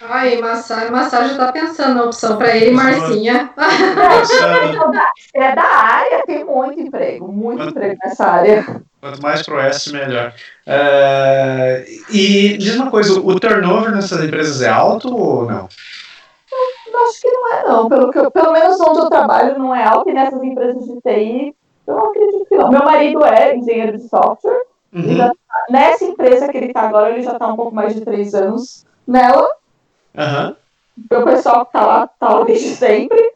Ai, Massá, Massá já tá pensando na opção pra ele, Marcinha. Da- é da área, tem muito emprego, muito emprego nessa área. Quanto mais pro oeste, melhor. É, e diz uma coisa, o turnover nessas empresas é alto ou não? Eu acho que não é não, pelo, que eu- pelo menos onde eu trabalho não é alto e nessas empresas de TI eu não acredito que não. Meu marido é engenheiro de software, Uhum. nessa empresa que ele está agora ele já está um pouco mais de três anos nela, Aham. o pessoal que tá lá, tá lá desde sempre,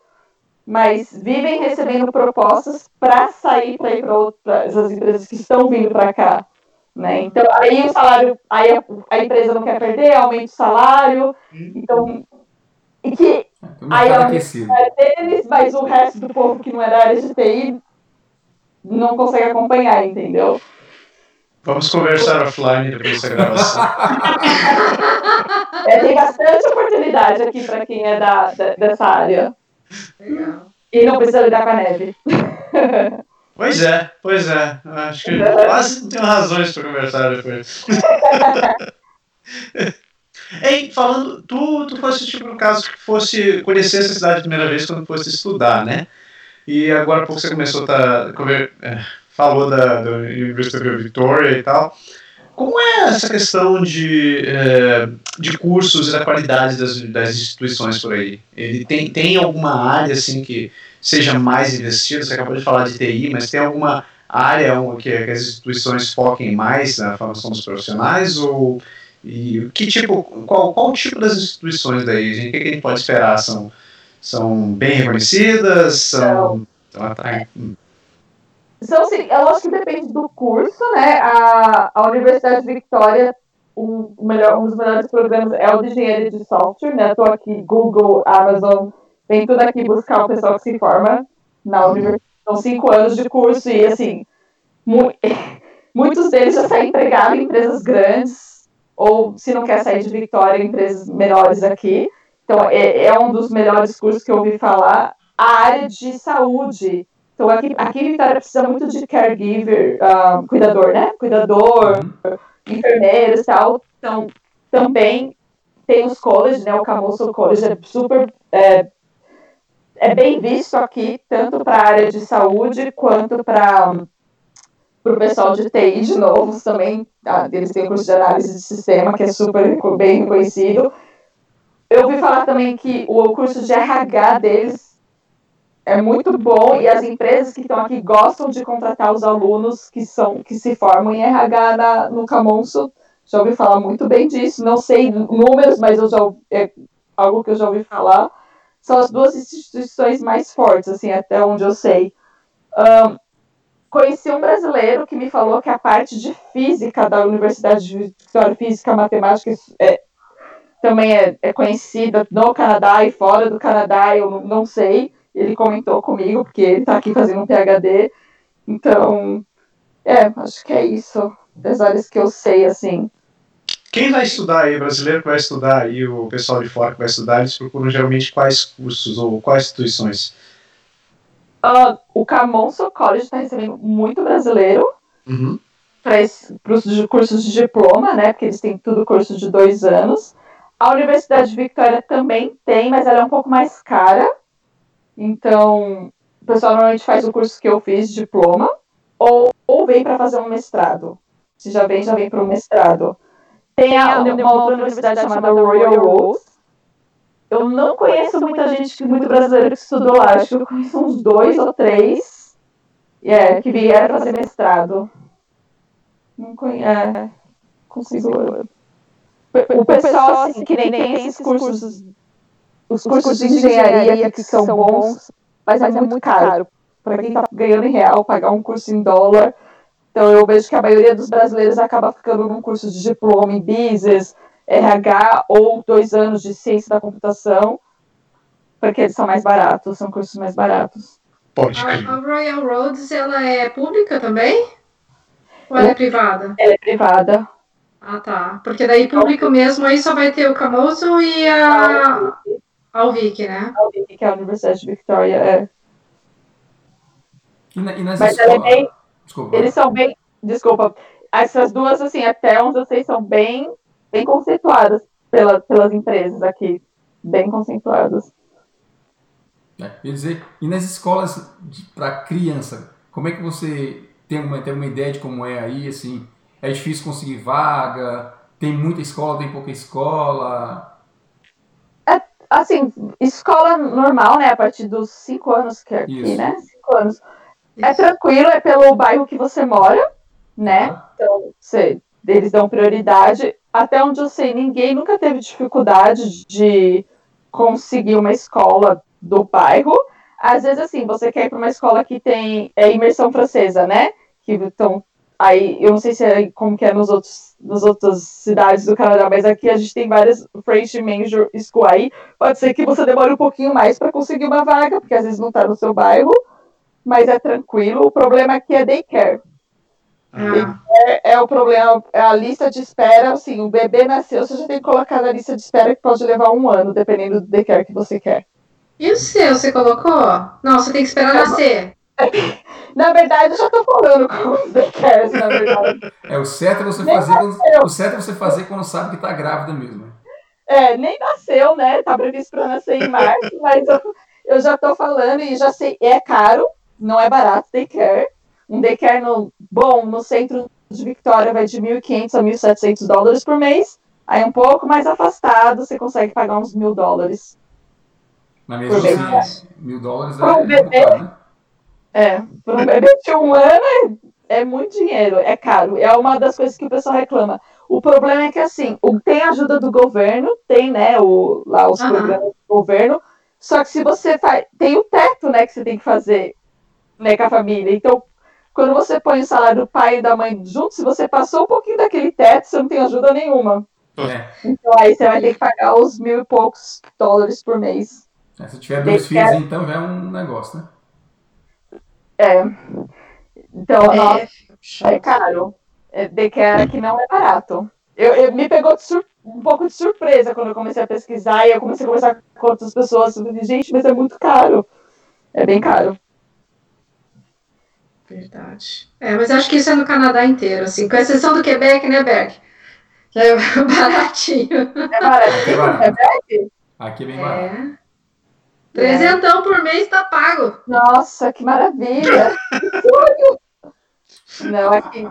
mas vivem recebendo propostas para sair para ir para outras as empresas que estão vindo para cá. Né? Então, aí o salário, aí a, a empresa não quer perder, aumenta o salário, então. E que mercado Aí, é deles, mas o resto do povo que não é da área de TI não consegue acompanhar, entendeu? Vamos conversar offline depois dessa gravação. É, tem bastante oportunidade aqui para quem é da, da- dessa área. Legal. E não precisa lidar com a neve. Pois é, pois é. Acho que quase não tenho razões para conversar depois. Ei, falando, tu, tu fosse tipo no caso que fosse conhecer essa cidade a primeira vez quando fosse estudar, né? E agora há pouco você começou a tá, é, falou da, da University of Victoria e tal. Como é essa questão de, é, de cursos e da qualidade das, das instituições por aí? Ele tem, tem alguma área assim que seja mais investida? Você acabou de falar de TI, mas tem alguma área que, que as instituições foquem mais na formação dos profissionais? Ou e que tipo, qual, qual o tipo das instituições daí? gente? O que, que a gente pode esperar? São, são bem reconhecidas? São, são atra- Então, sim, eu acho que depende do curso, né? A, a Universidade de Victoria, um, melhor, um dos melhores programas é o de engenharia de software, né? Estou aqui, Google, Amazon, vem tudo aqui buscar o pessoal que se forma na universidade. São cinco anos de curso e, assim, mu- muitos deles já saem empregados em empresas grandes, ou se não quer sair de Victoria, em empresas menores aqui. Então, é, é um dos melhores cursos que eu ouvi falar. A área de saúde. Então, aqui, aqui Vitória precisa muito de caregiver, ah, cuidador, né? Cuidador, enfermeiros e tal. Então, também tem os colleges, né? O Camuso College é super. É, é bem visto aqui, tanto para a área de saúde quanto para o pessoal de TI, de novo, também, ah, eles têm o curso de análise de sistema, que é super bem reconhecido. Eu ouvi falar também que o curso de RH deles é muito bom e as empresas que estão aqui gostam de contratar os alunos que são que se formam em RH na, no Camonso. Já ouvi falar muito bem disso. Não sei números, mas eu já é algo que eu já ouvi falar. São as duas instituições mais fortes, assim, até onde eu sei. Um, conheci um brasileiro que me falou que a parte de física da Universidade de Vitória, física, matemática, é, também é, é, conhecida no Canadá e fora do Canadá, eu não sei. Ele comentou comigo, porque ele está aqui fazendo um PhD. Então, é, acho que é isso. Das áreas que eu sei, assim. Quem vai estudar aí, brasileiro que vai estudar aí, o pessoal de fora que vai estudar, eles procuram geralmente quais cursos ou quais instituições? Uh, o Camonso College está recebendo muito brasileiro uhum. para os cursos de diploma, né? Porque eles têm tudo curso de dois anos. A Universidade de Victoria também tem, mas ela é um pouco mais cara. Então, o pessoal normalmente faz o curso que eu fiz, diploma, ou, ou vem para fazer um mestrado. Se já vem, já vem para o mestrado. Tem a, uma, uma outra universidade chamada Royal Rose. Eu não conheço muita gente, muito brasileiro que estudou lá. Acho que eu conheço uns dois ou três yeah, que vieram fazer mestrado. Não conheço. É, consigo o pessoal, assim, que nem tem esses cursos, os cursos de engenharia que são bons, mas é muito caro. Para quem está ganhando em real, pagar um curso em dólar. Então eu vejo que a maioria dos brasileiros acaba ficando num curso de diploma em business, RH ou dois anos de ciência da computação, porque eles são mais baratos, são cursos mais baratos. Pode a, a Royal Roads, ela é pública também? Ou ela é privada? Ela é privada. Ah, tá. Porque daí público mesmo aí só vai ter o Camoso e a, a UVic, né? A UVic, que é a Universidade de Victoria, é. E, na, e nas Mas escolas... é bem, Desculpa. eles são bem, desculpa, essas duas, assim, até onde eu sei, são bem, bem conceituadas pela, pelas empresas aqui, bem conceituadas. É, quer dizer, e nas escolas para criança, como é que você tem uma, tem uma ideia de como é aí, assim, é difícil conseguir vaga? Tem muita escola, tem pouca escola? Assim, escola normal, né? A partir dos 5 anos que é aqui, Isso. né? 5 anos. É Isso. É tranquilo, é pelo bairro que você mora, né? Ah. Então, você, eles dão prioridade. Até onde eu sei, ninguém nunca teve dificuldade de conseguir uma escola do bairro. Às vezes, assim, você quer ir para uma escola que tem é, imersão francesa, né? Que então Aí, eu não sei se é como que é nos outros, nas outras cidades do Canadá, mas aqui a gente tem várias French Major School aí. Pode ser que você demore um pouquinho mais para conseguir uma vaga, porque às vezes não está no seu bairro, mas é tranquilo. O problema aqui é daycare. Ah. É, é, o problema, é a lista de espera, assim, o bebê nasceu, você já tem que colocar na lista de espera que pode levar um ano, dependendo do daycare que você quer. E o seu, você colocou? Não, você tem que esperar nascer. Na verdade, eu já tô falando com os Decast, na verdade. É, o certo é você fazer, quando, o certo é você fazer quando sabe que tá grávida mesmo. É, nem nasceu, né? Tá previsto pra nascer em março, mas eu, eu já tô falando e já sei, é caro, não é barato daycare. Um daycare no, bom no centro de Victoria vai de 1.500 a 1.700 dólares por mês. Aí um pouco mais afastado, você consegue pagar uns mil dólares. Mas mesmo assim, mil dólares é, um bebê, é né? É, para um bebê de um ano é, é, muito dinheiro, é caro. É uma das coisas que o pessoal reclama. O problema é que, assim, tem ajuda do governo, tem, né, o, lá os uhum. programas do governo, só que se você faz. Tem o teto, né, que você tem que fazer né, com a família. Então, quando você põe o salário do pai e da mãe junto, se você passou um pouquinho daquele teto, você não tem ajuda nenhuma. É. Então aí você vai ter que pagar os mil e poucos dólares por mês. É, se tiver dois filhos, então já é um negócio, né? É. Então, é, nossa, é caro. É, de que, é, que não é barato. Eu, eu me pegou um pouco de surpresa quando eu comecei a pesquisar e eu comecei a conversar com outras pessoas. Eu falei, gente, mas é muito caro. É bem caro. Verdade. É, mas acho que isso é no Canadá inteiro, assim, com exceção do Quebec, né, Berg? É baratinho. É baratinho, Quebec? Aqui é bem barato. É. Trezentão por mês tá pago. Nossa, que maravilha! Não, aqui,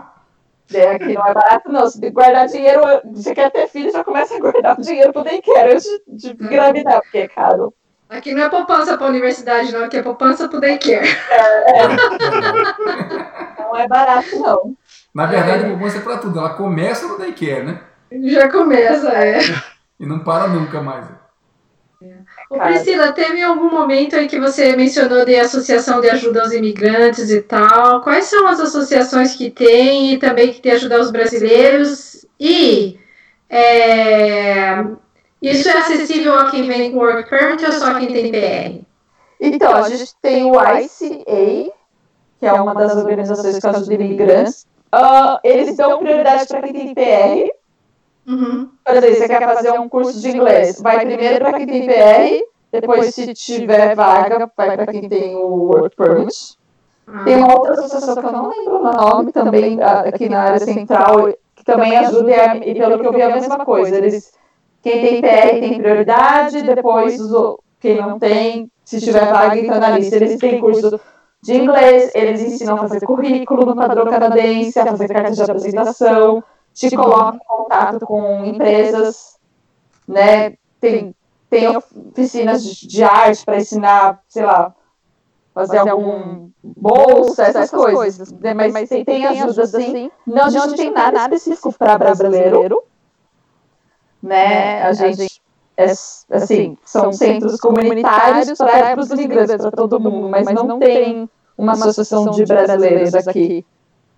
é, aqui não é barato, não. Se guardar dinheiro, você quer ter filho, já começa a guardar o dinheiro pro daycare antes de, de engravidar, porque é caro. Aqui não é poupança para universidade, não, aqui é poupança para daycare. É, não é barato, não. Na verdade, a poupança é pra tudo. Ela começa no daycare, né? Já começa, é. E não para nunca mais. Ô, Priscila, teve algum momento em que você mencionou de associação de ajuda aos imigrantes e tal? Quais são as associações que tem e também que tem ajudar os brasileiros? E é, isso é acessível a quem vem com work permit ou só quem tem PR? Então, a gente tem o ICA, que é uma das organizações que ajuda imigrantes. Uh, eles dão prioridade para quem tem PR. Uhum. Por exemplo, você quer fazer um curso de inglês, vai primeiro para quem tem PR, depois, se tiver vaga, vai para quem tem o Work Permit. Ah. Tem uma outra associação que eu não lembro o nome, também aqui na área central, que também ajuda, e, é- e pelo que eu vi é a mesma coisa. Eles, quem tem PR tem prioridade, depois quem não tem, se tiver vaga, entra na lista. Eles têm curso de inglês, eles ensinam a fazer currículo no padrão canadense, a fazer carta de apresentação, te colocam em contato com empresas, né? Tem, tem oficinas de, arte para ensinar, sei lá, fazer algum bolsa, essas coisas. né? Mas, mas tem, tem ajuda sim. Não, a gente não tem nada específico para brasileiro, né? A gente, é, assim, são centros comunitários para os imigrantes, para todo mundo, mas não tem uma associação de brasileiros aqui.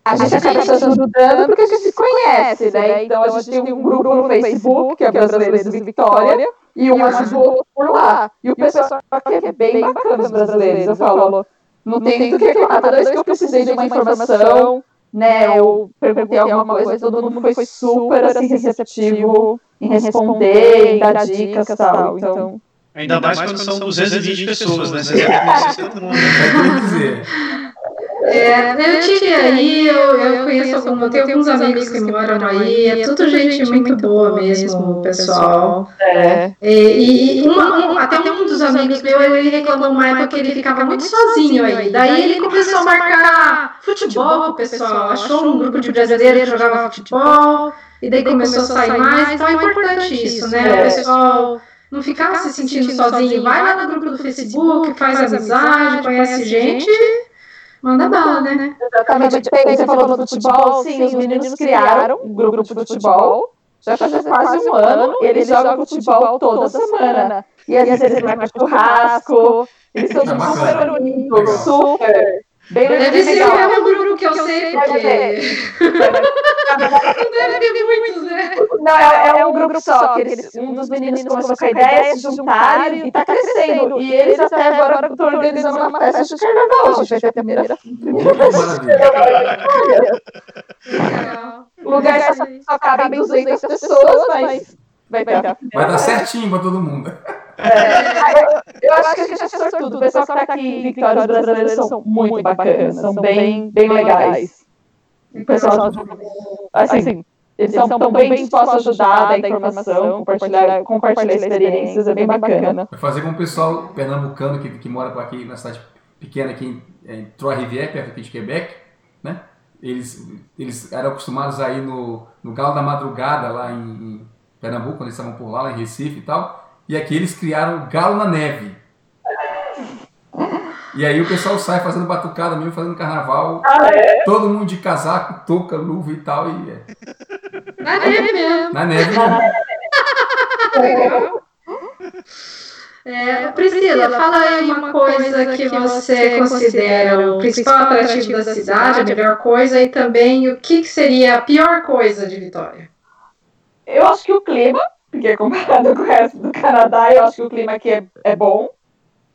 A gente acaba se ajudando porque a gente se conhece, né? Então a gente tem um grupo no Facebook, que é Brasileiros de Vitória, e um ajuda o outro por lá. E o pessoal aqui é bem bacana, os brasileiros. Eu falo, não tem do que reclamar. Toda vez que eu precisei de uma informação, né, eu perguntei alguma coisa, todo mundo foi super assim, receptivo em responder, em dar dicas e tal. Então, Ainda mais quando são 220 pessoas, né? Você deve conhecer todo mundo. É o que dizer. É, eu tive aí, eu, eu conheço algum, eu tenho alguns amigos que moram aí, é tudo gente muito boa mesmo, pessoal. é. E, e uma- um- até um dos amigos meus, ele reclamou uma época que ele ficava muito sozinho aí. Daí ele começou a marcar futebol pessoal, achou um grupo de brasileiros que jogava futebol, e daí começou a sair mais, então é importante isso, né? O pessoal não ficar se sentindo sozinho, vai lá no grupo do Facebook, faz amizade, conhece gente, manda bala, né? Exatamente. Bem, você falou do futebol, sim, os meninos criaram um grupo de futebol. Já faz quase um ano, e eles jogam futebol toda semana. E às vezes eles vão para churrasco, eles são É bacana. super unidos, super. Bem Deve ser legal. o mesmo grupo que eu sei, porque não deve ter muitos, né? Não, é, é um grupo só, que eles, um dos meninos começou com a ideia de se juntarem e tá crescendo. E eles até agora estão organizando uma festa de carnaval. A gente vai ter a primeira. Legal. O lugar só, só cabem 200 pessoas, mas vai a Vai dar certinho pra todo mundo. Eu acho que a gente é sortudo. O pessoal que tá aqui em Vitória, os brasileiros são muito bacanas, são bem, bem legais. O pessoal, assim, eles são tão bem dispostos a ajudar, dar informação, compartilhar, compartilhar experiências, é bem bacana. Vai fazer com o pessoal pernambucano que, que mora por aqui na cidade pequena aqui em, em Trois-Rivières, perto aqui de Quebec, né? Eles, eles eram acostumados a ir no, no Galo da Madrugada lá em, em Pernambuco, quando eles estavam por lá, lá em Recife e tal. E aqui eles criaram o Galo na Neve. E aí o pessoal sai fazendo batucada mesmo, fazendo carnaval. Todo mundo de casaco, touca, luva e tal. E é, Na neve mesmo. na neve mesmo. Legal. É, Priscila, fala aí uma coisa que você considera o principal atrativo da cidade, a melhor coisa, e também o que que seria a pior coisa de Vitória. Eu acho que o clima, porque comparado com o resto do Canadá, eu acho que o clima aqui é, é bom.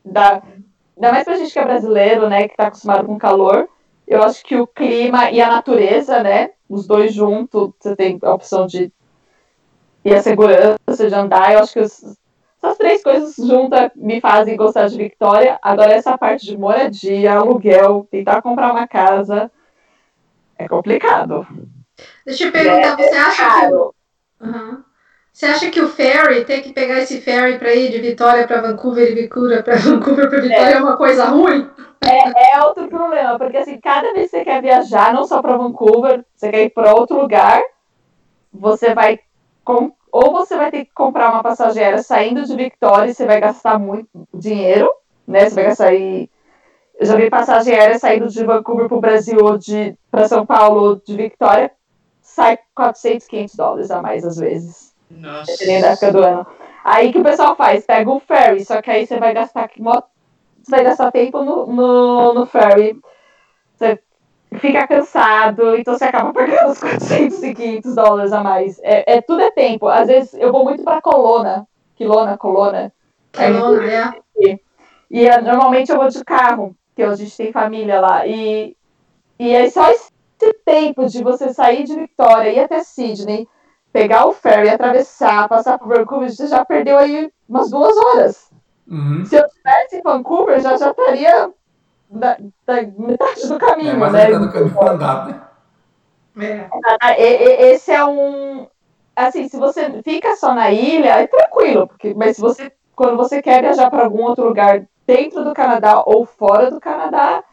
Dá, ainda mais pra gente que é brasileiro, né, que tá acostumado com calor. Eu acho que o clima e a natureza, né, os dois juntos, você tem a opção de e a segurança de andar. Eu acho que os- essas três coisas juntas me fazem gostar de Victoria. Agora, essa parte de moradia, aluguel, tentar comprar uma casa, é complicado. Deixa eu perguntar, você acha que Caro. Você acha que o ferry, ter que pegar esse ferry para ir de Vitória para Vancouver e Vitória para Vancouver para Vitória é. é. uma coisa ruim? É, é outro problema, porque assim, cada vez que você quer viajar, não só para Vancouver, você quer ir para outro lugar, você vai com, ou você vai ter que comprar uma passageira saindo de Vitória e você vai gastar muito dinheiro, né? Você vai gastar aí. Eu já vi passagem aérea saindo de Vancouver para o Brasil ou de para São Paulo de Vitória, sai 400, 500 dólares a mais às vezes. Nossa. Dependendo da época do ano. Aí que o pessoal faz? Pega o ferry, só que aí você vai gastar você vai gastar tempo no, no, no ferry. Você fica cansado, então você acaba pagando os 400 e 500 dólares a mais. É, é, tudo é tempo. Às vezes eu vou muito para Colona. Quilona, Colona. Colona, é. E, e é, normalmente eu vou de carro, que a gente tem família lá. E, e é só esse tempo de você sair de Vitória, ir até Sydney, pegar o ferry, atravessar, passar por Vancouver, você já perdeu aí umas duas horas. Uhum. Se eu estivesse em Vancouver, já já estaria da, da metade do caminho, é, mas né? do caminho andado, né? É. Esse é um. Assim, se você fica só na ilha, é tranquilo, porque, mas se você, quando você quer viajar para algum outro lugar dentro do Canadá ou fora do Canadá,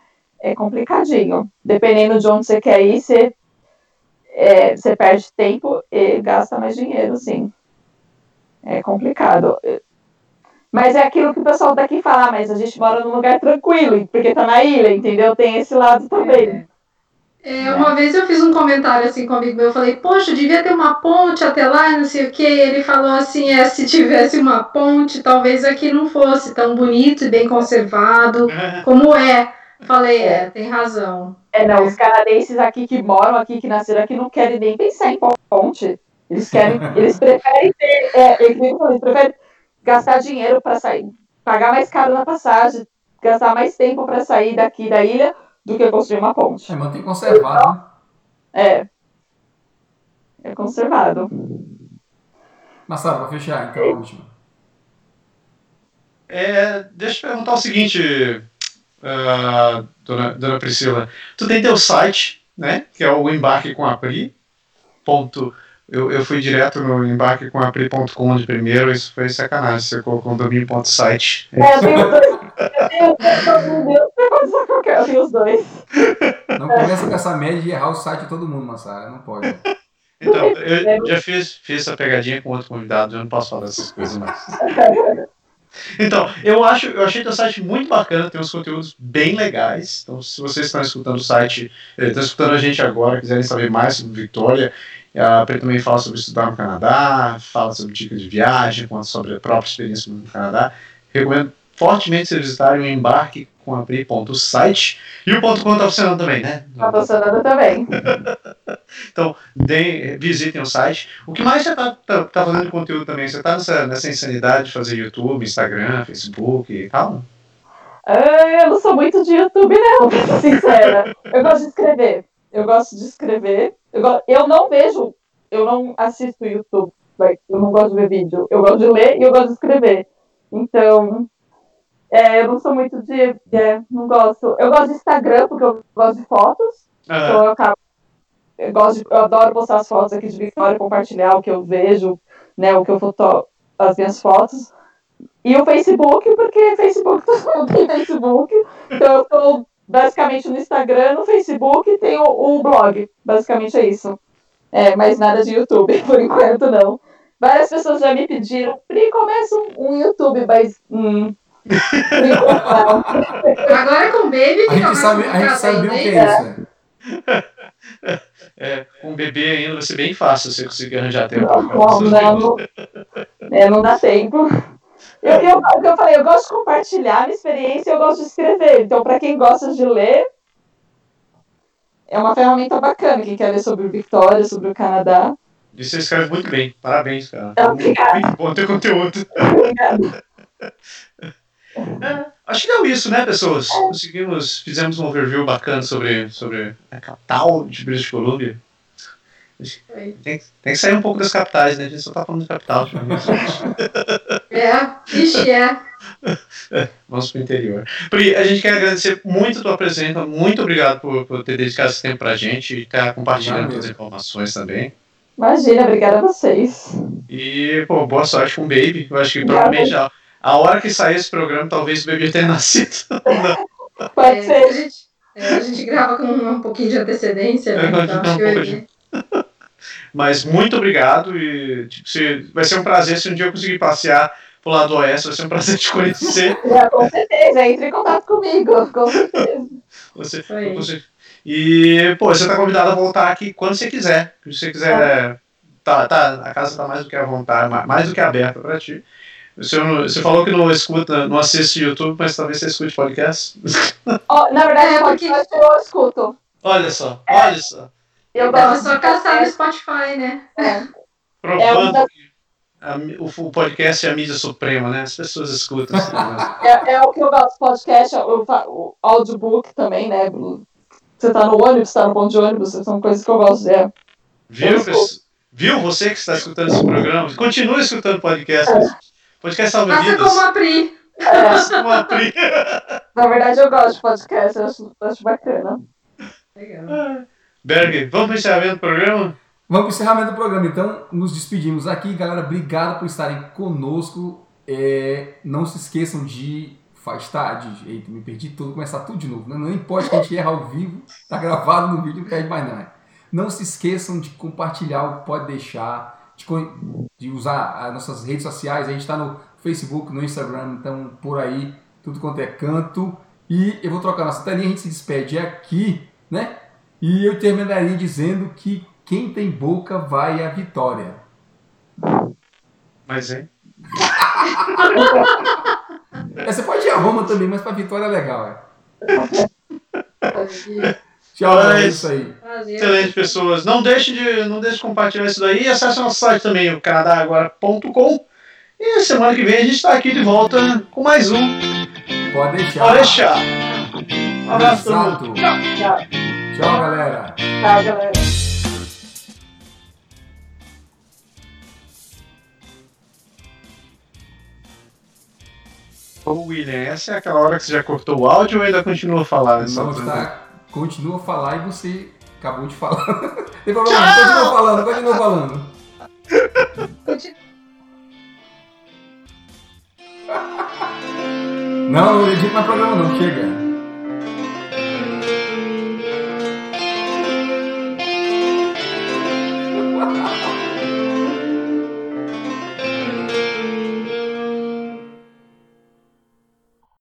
é complicadinho. Dependendo de onde você quer ir, você, é, você perde tempo e gasta mais dinheiro, sim. É complicado. Mas é aquilo que o pessoal daqui fala, ah, mas a gente mora num lugar tranquilo, porque tá na ilha, entendeu? Tem esse lado também. É. é uma vez eu fiz um comentário assim comigo, eu falei, poxa, devia ter uma ponte até lá, não sei o que. Ele falou assim, é, se tivesse uma ponte, talvez aqui não fosse tão bonito e bem conservado como é. Falei, é, tem razão. É, não, os canadenses aqui que moram aqui, que nasceram aqui, não querem nem pensar em ponte. Eles querem, eles preferem ter, é, eles preferem gastar dinheiro para sair, pagar mais caro na passagem, gastar mais tempo para sair daqui da ilha do que construir uma ponte. É, mantém conservado, né? É. É conservado. Massaro, para fechar, então, a última. É, deixa eu perguntar o seguinte, uh, dona, dona Priscila. Tu tem teu site, né? Que é o embarque com a Pri. Ponto eu, eu fui direto no embarque com a Pri.com de primeiro, isso foi sacanagem. Você colocou um domínio.site. É, eu tenho dois. Eu tenho, eu tenho os dois. Não começa com essa média de errar o site de todo mundo, Massara. Não pode. Então, eu já fiz, fiz essa pegadinha com outro convidado, eu não posso falar dessas coisas mais. Então, eu acho, eu achei teu site muito bacana, tem uns conteúdos bem legais. Então, se vocês estão escutando o site, eh, estão escutando a gente agora, quiserem saber mais sobre Vitória, a Pri também fala sobre estudar no Canadá, fala sobre dicas de viagem, quanto sobre a própria experiência no Canadá. Recomendo fortemente vocês visitarem o embarque com a Pri.site e o ponto .com está funcionando também, né? Está funcionando também. então, deem, visitem o site. O que mais você está tá, tá fazendo conteúdo também? Você está nessa, nessa insanidade de fazer YouTube, Instagram, Facebook e tal? Ah, eu não sou muito de YouTube, não, pra ser sincera. Eu gosto de escrever. Eu gosto de escrever. Eu, eu não vejo, eu não assisto YouTube. Eu não gosto de ver vídeo. Eu gosto de ler e eu gosto de escrever. Então, é, eu não sou muito de. É, não gosto. Eu gosto de Instagram porque eu gosto de fotos. Uhum. Então eu acabo. Eu, gosto de, eu adoro postar as fotos aqui de Vitória, compartilhar o que eu vejo, né, o que eu foto, as minhas fotos. E o Facebook, porque Facebook, todo mundo tem Facebook. Então eu tô basicamente no Instagram, no Facebook e tem o, o, blog. Basicamente é isso. É, mas nada de YouTube, por enquanto não. Várias pessoas já me pediram, Pri, começa um, um YouTube, mas. Hum, Agora com Baby a gente sabe, a gente sabe bem o que é isso. Né? É, com bebê ainda vai ser bem fácil você conseguir arranjar tempo. Não, não, não, é, não dá tempo. Eu, eu, eu falei, eu gosto de compartilhar minha experiência, eu gosto de escrever. Então, para quem gosta de ler, é uma ferramenta bacana. Quem quer ler sobre Victoria, sobre o Canadá. E você escreve muito bem. Parabéns, cara. Obrigada. Muito bom ter conteúdo. Obrigada. É, acho que deu isso, né, pessoas? Conseguimos, fizemos um overview bacana sobre, sobre a capital de British Columbia. Tem, tem, que sair um pouco das capitais, né? A gente só tá falando de capital. é, ixi, é. é. Vamos pro interior. Pri, a gente quer agradecer muito a tua presença. Muito obrigado por, por ter dedicado esse tempo pra gente e estar tá compartilhando todas as informações também. Imagina, obrigada a vocês. E, pô, boa sorte com o Baby. Eu acho que provavelmente a, a hora que sair esse programa, talvez o Baby tenha nascido. Pode É, ser. a, gente, é, a gente grava com um pouquinho de antecedência, né? É, Então um acho que pouco vai de- vir. Mas muito obrigado e tipo, se, vai ser um prazer se um dia eu conseguir passear pro lado do oeste, vai ser um prazer te conhecer. É, com certeza, entre em contato comigo, com certeza. Você, você- e, pô, você tá convidado a voltar aqui quando você quiser. Se você quiser. Tá, tá, a casa tá mais do que à vontade, ma- mais do que aberta pra ti. Você, não- você falou que não escuta, não assiste YouTube, mas talvez você escute podcast. Ó, na verdade, É, porque- eu escuto. olha só, olha só. Eu é gosto só de caçar no. Spotify, né? Provando É um que a o, o podcast é a mídia suprema, né? As pessoas escutam. esse negócio. É, é o que eu gosto, podcast, fa- o audiobook também, né? Você tá no ônibus, tá no ponto de ônibus, são coisas que eu gosto. É. Viu, pessoal? Viu você que está escutando esse programa? Continue escutando podcast. Podcast salva Faça vidas. como a Pri. É, Como a Pri. na verdade, eu gosto de podcast, eu acho, acho bacana. Legal. Berg, vamos para o encerramento do programa? Vamos para o encerramento do programa, então. Nos despedimos aqui, galera. Obrigado por estarem conosco. É, não se esqueçam de. Faz tarde. Eita, me perdi tudo, começar tudo de novo. Não, não importa que a gente erra ao vivo, tá gravado no vídeo, não perde mais nada. Não se esqueçam de compartilhar o Pode Deixar, de, co- de usar as nossas redes sociais. A gente está no Facebook, no Instagram, então por aí, tudo quanto é canto. E eu vou trocar nossa telinha, a gente se despede aqui, né? E eu terminaria dizendo que quem tem boca vai à vitória. Mas, hein? É, Você pode ir a Roma também, mas pra vitória é legal, é. Tchau, Mas- galera, é isso aí. Excelente, pessoas. Não deixe de, não deixe de compartilhar isso daí. E acesse nosso site também, o canadagora.com. E semana que vem a gente está aqui de volta com mais um. Pode deixar. Pode deixar. Um abraço. Exato. Tchau, Tchau, galera. tchau, galera. Ô, William, essa é aquela hora que você já cortou o áudio ou ainda continua a falar nessa Não altura? Continua a falar e você acabou de falar. Tem problema, não. continua falando, continua falando. Não, não edita mais programa não, chega.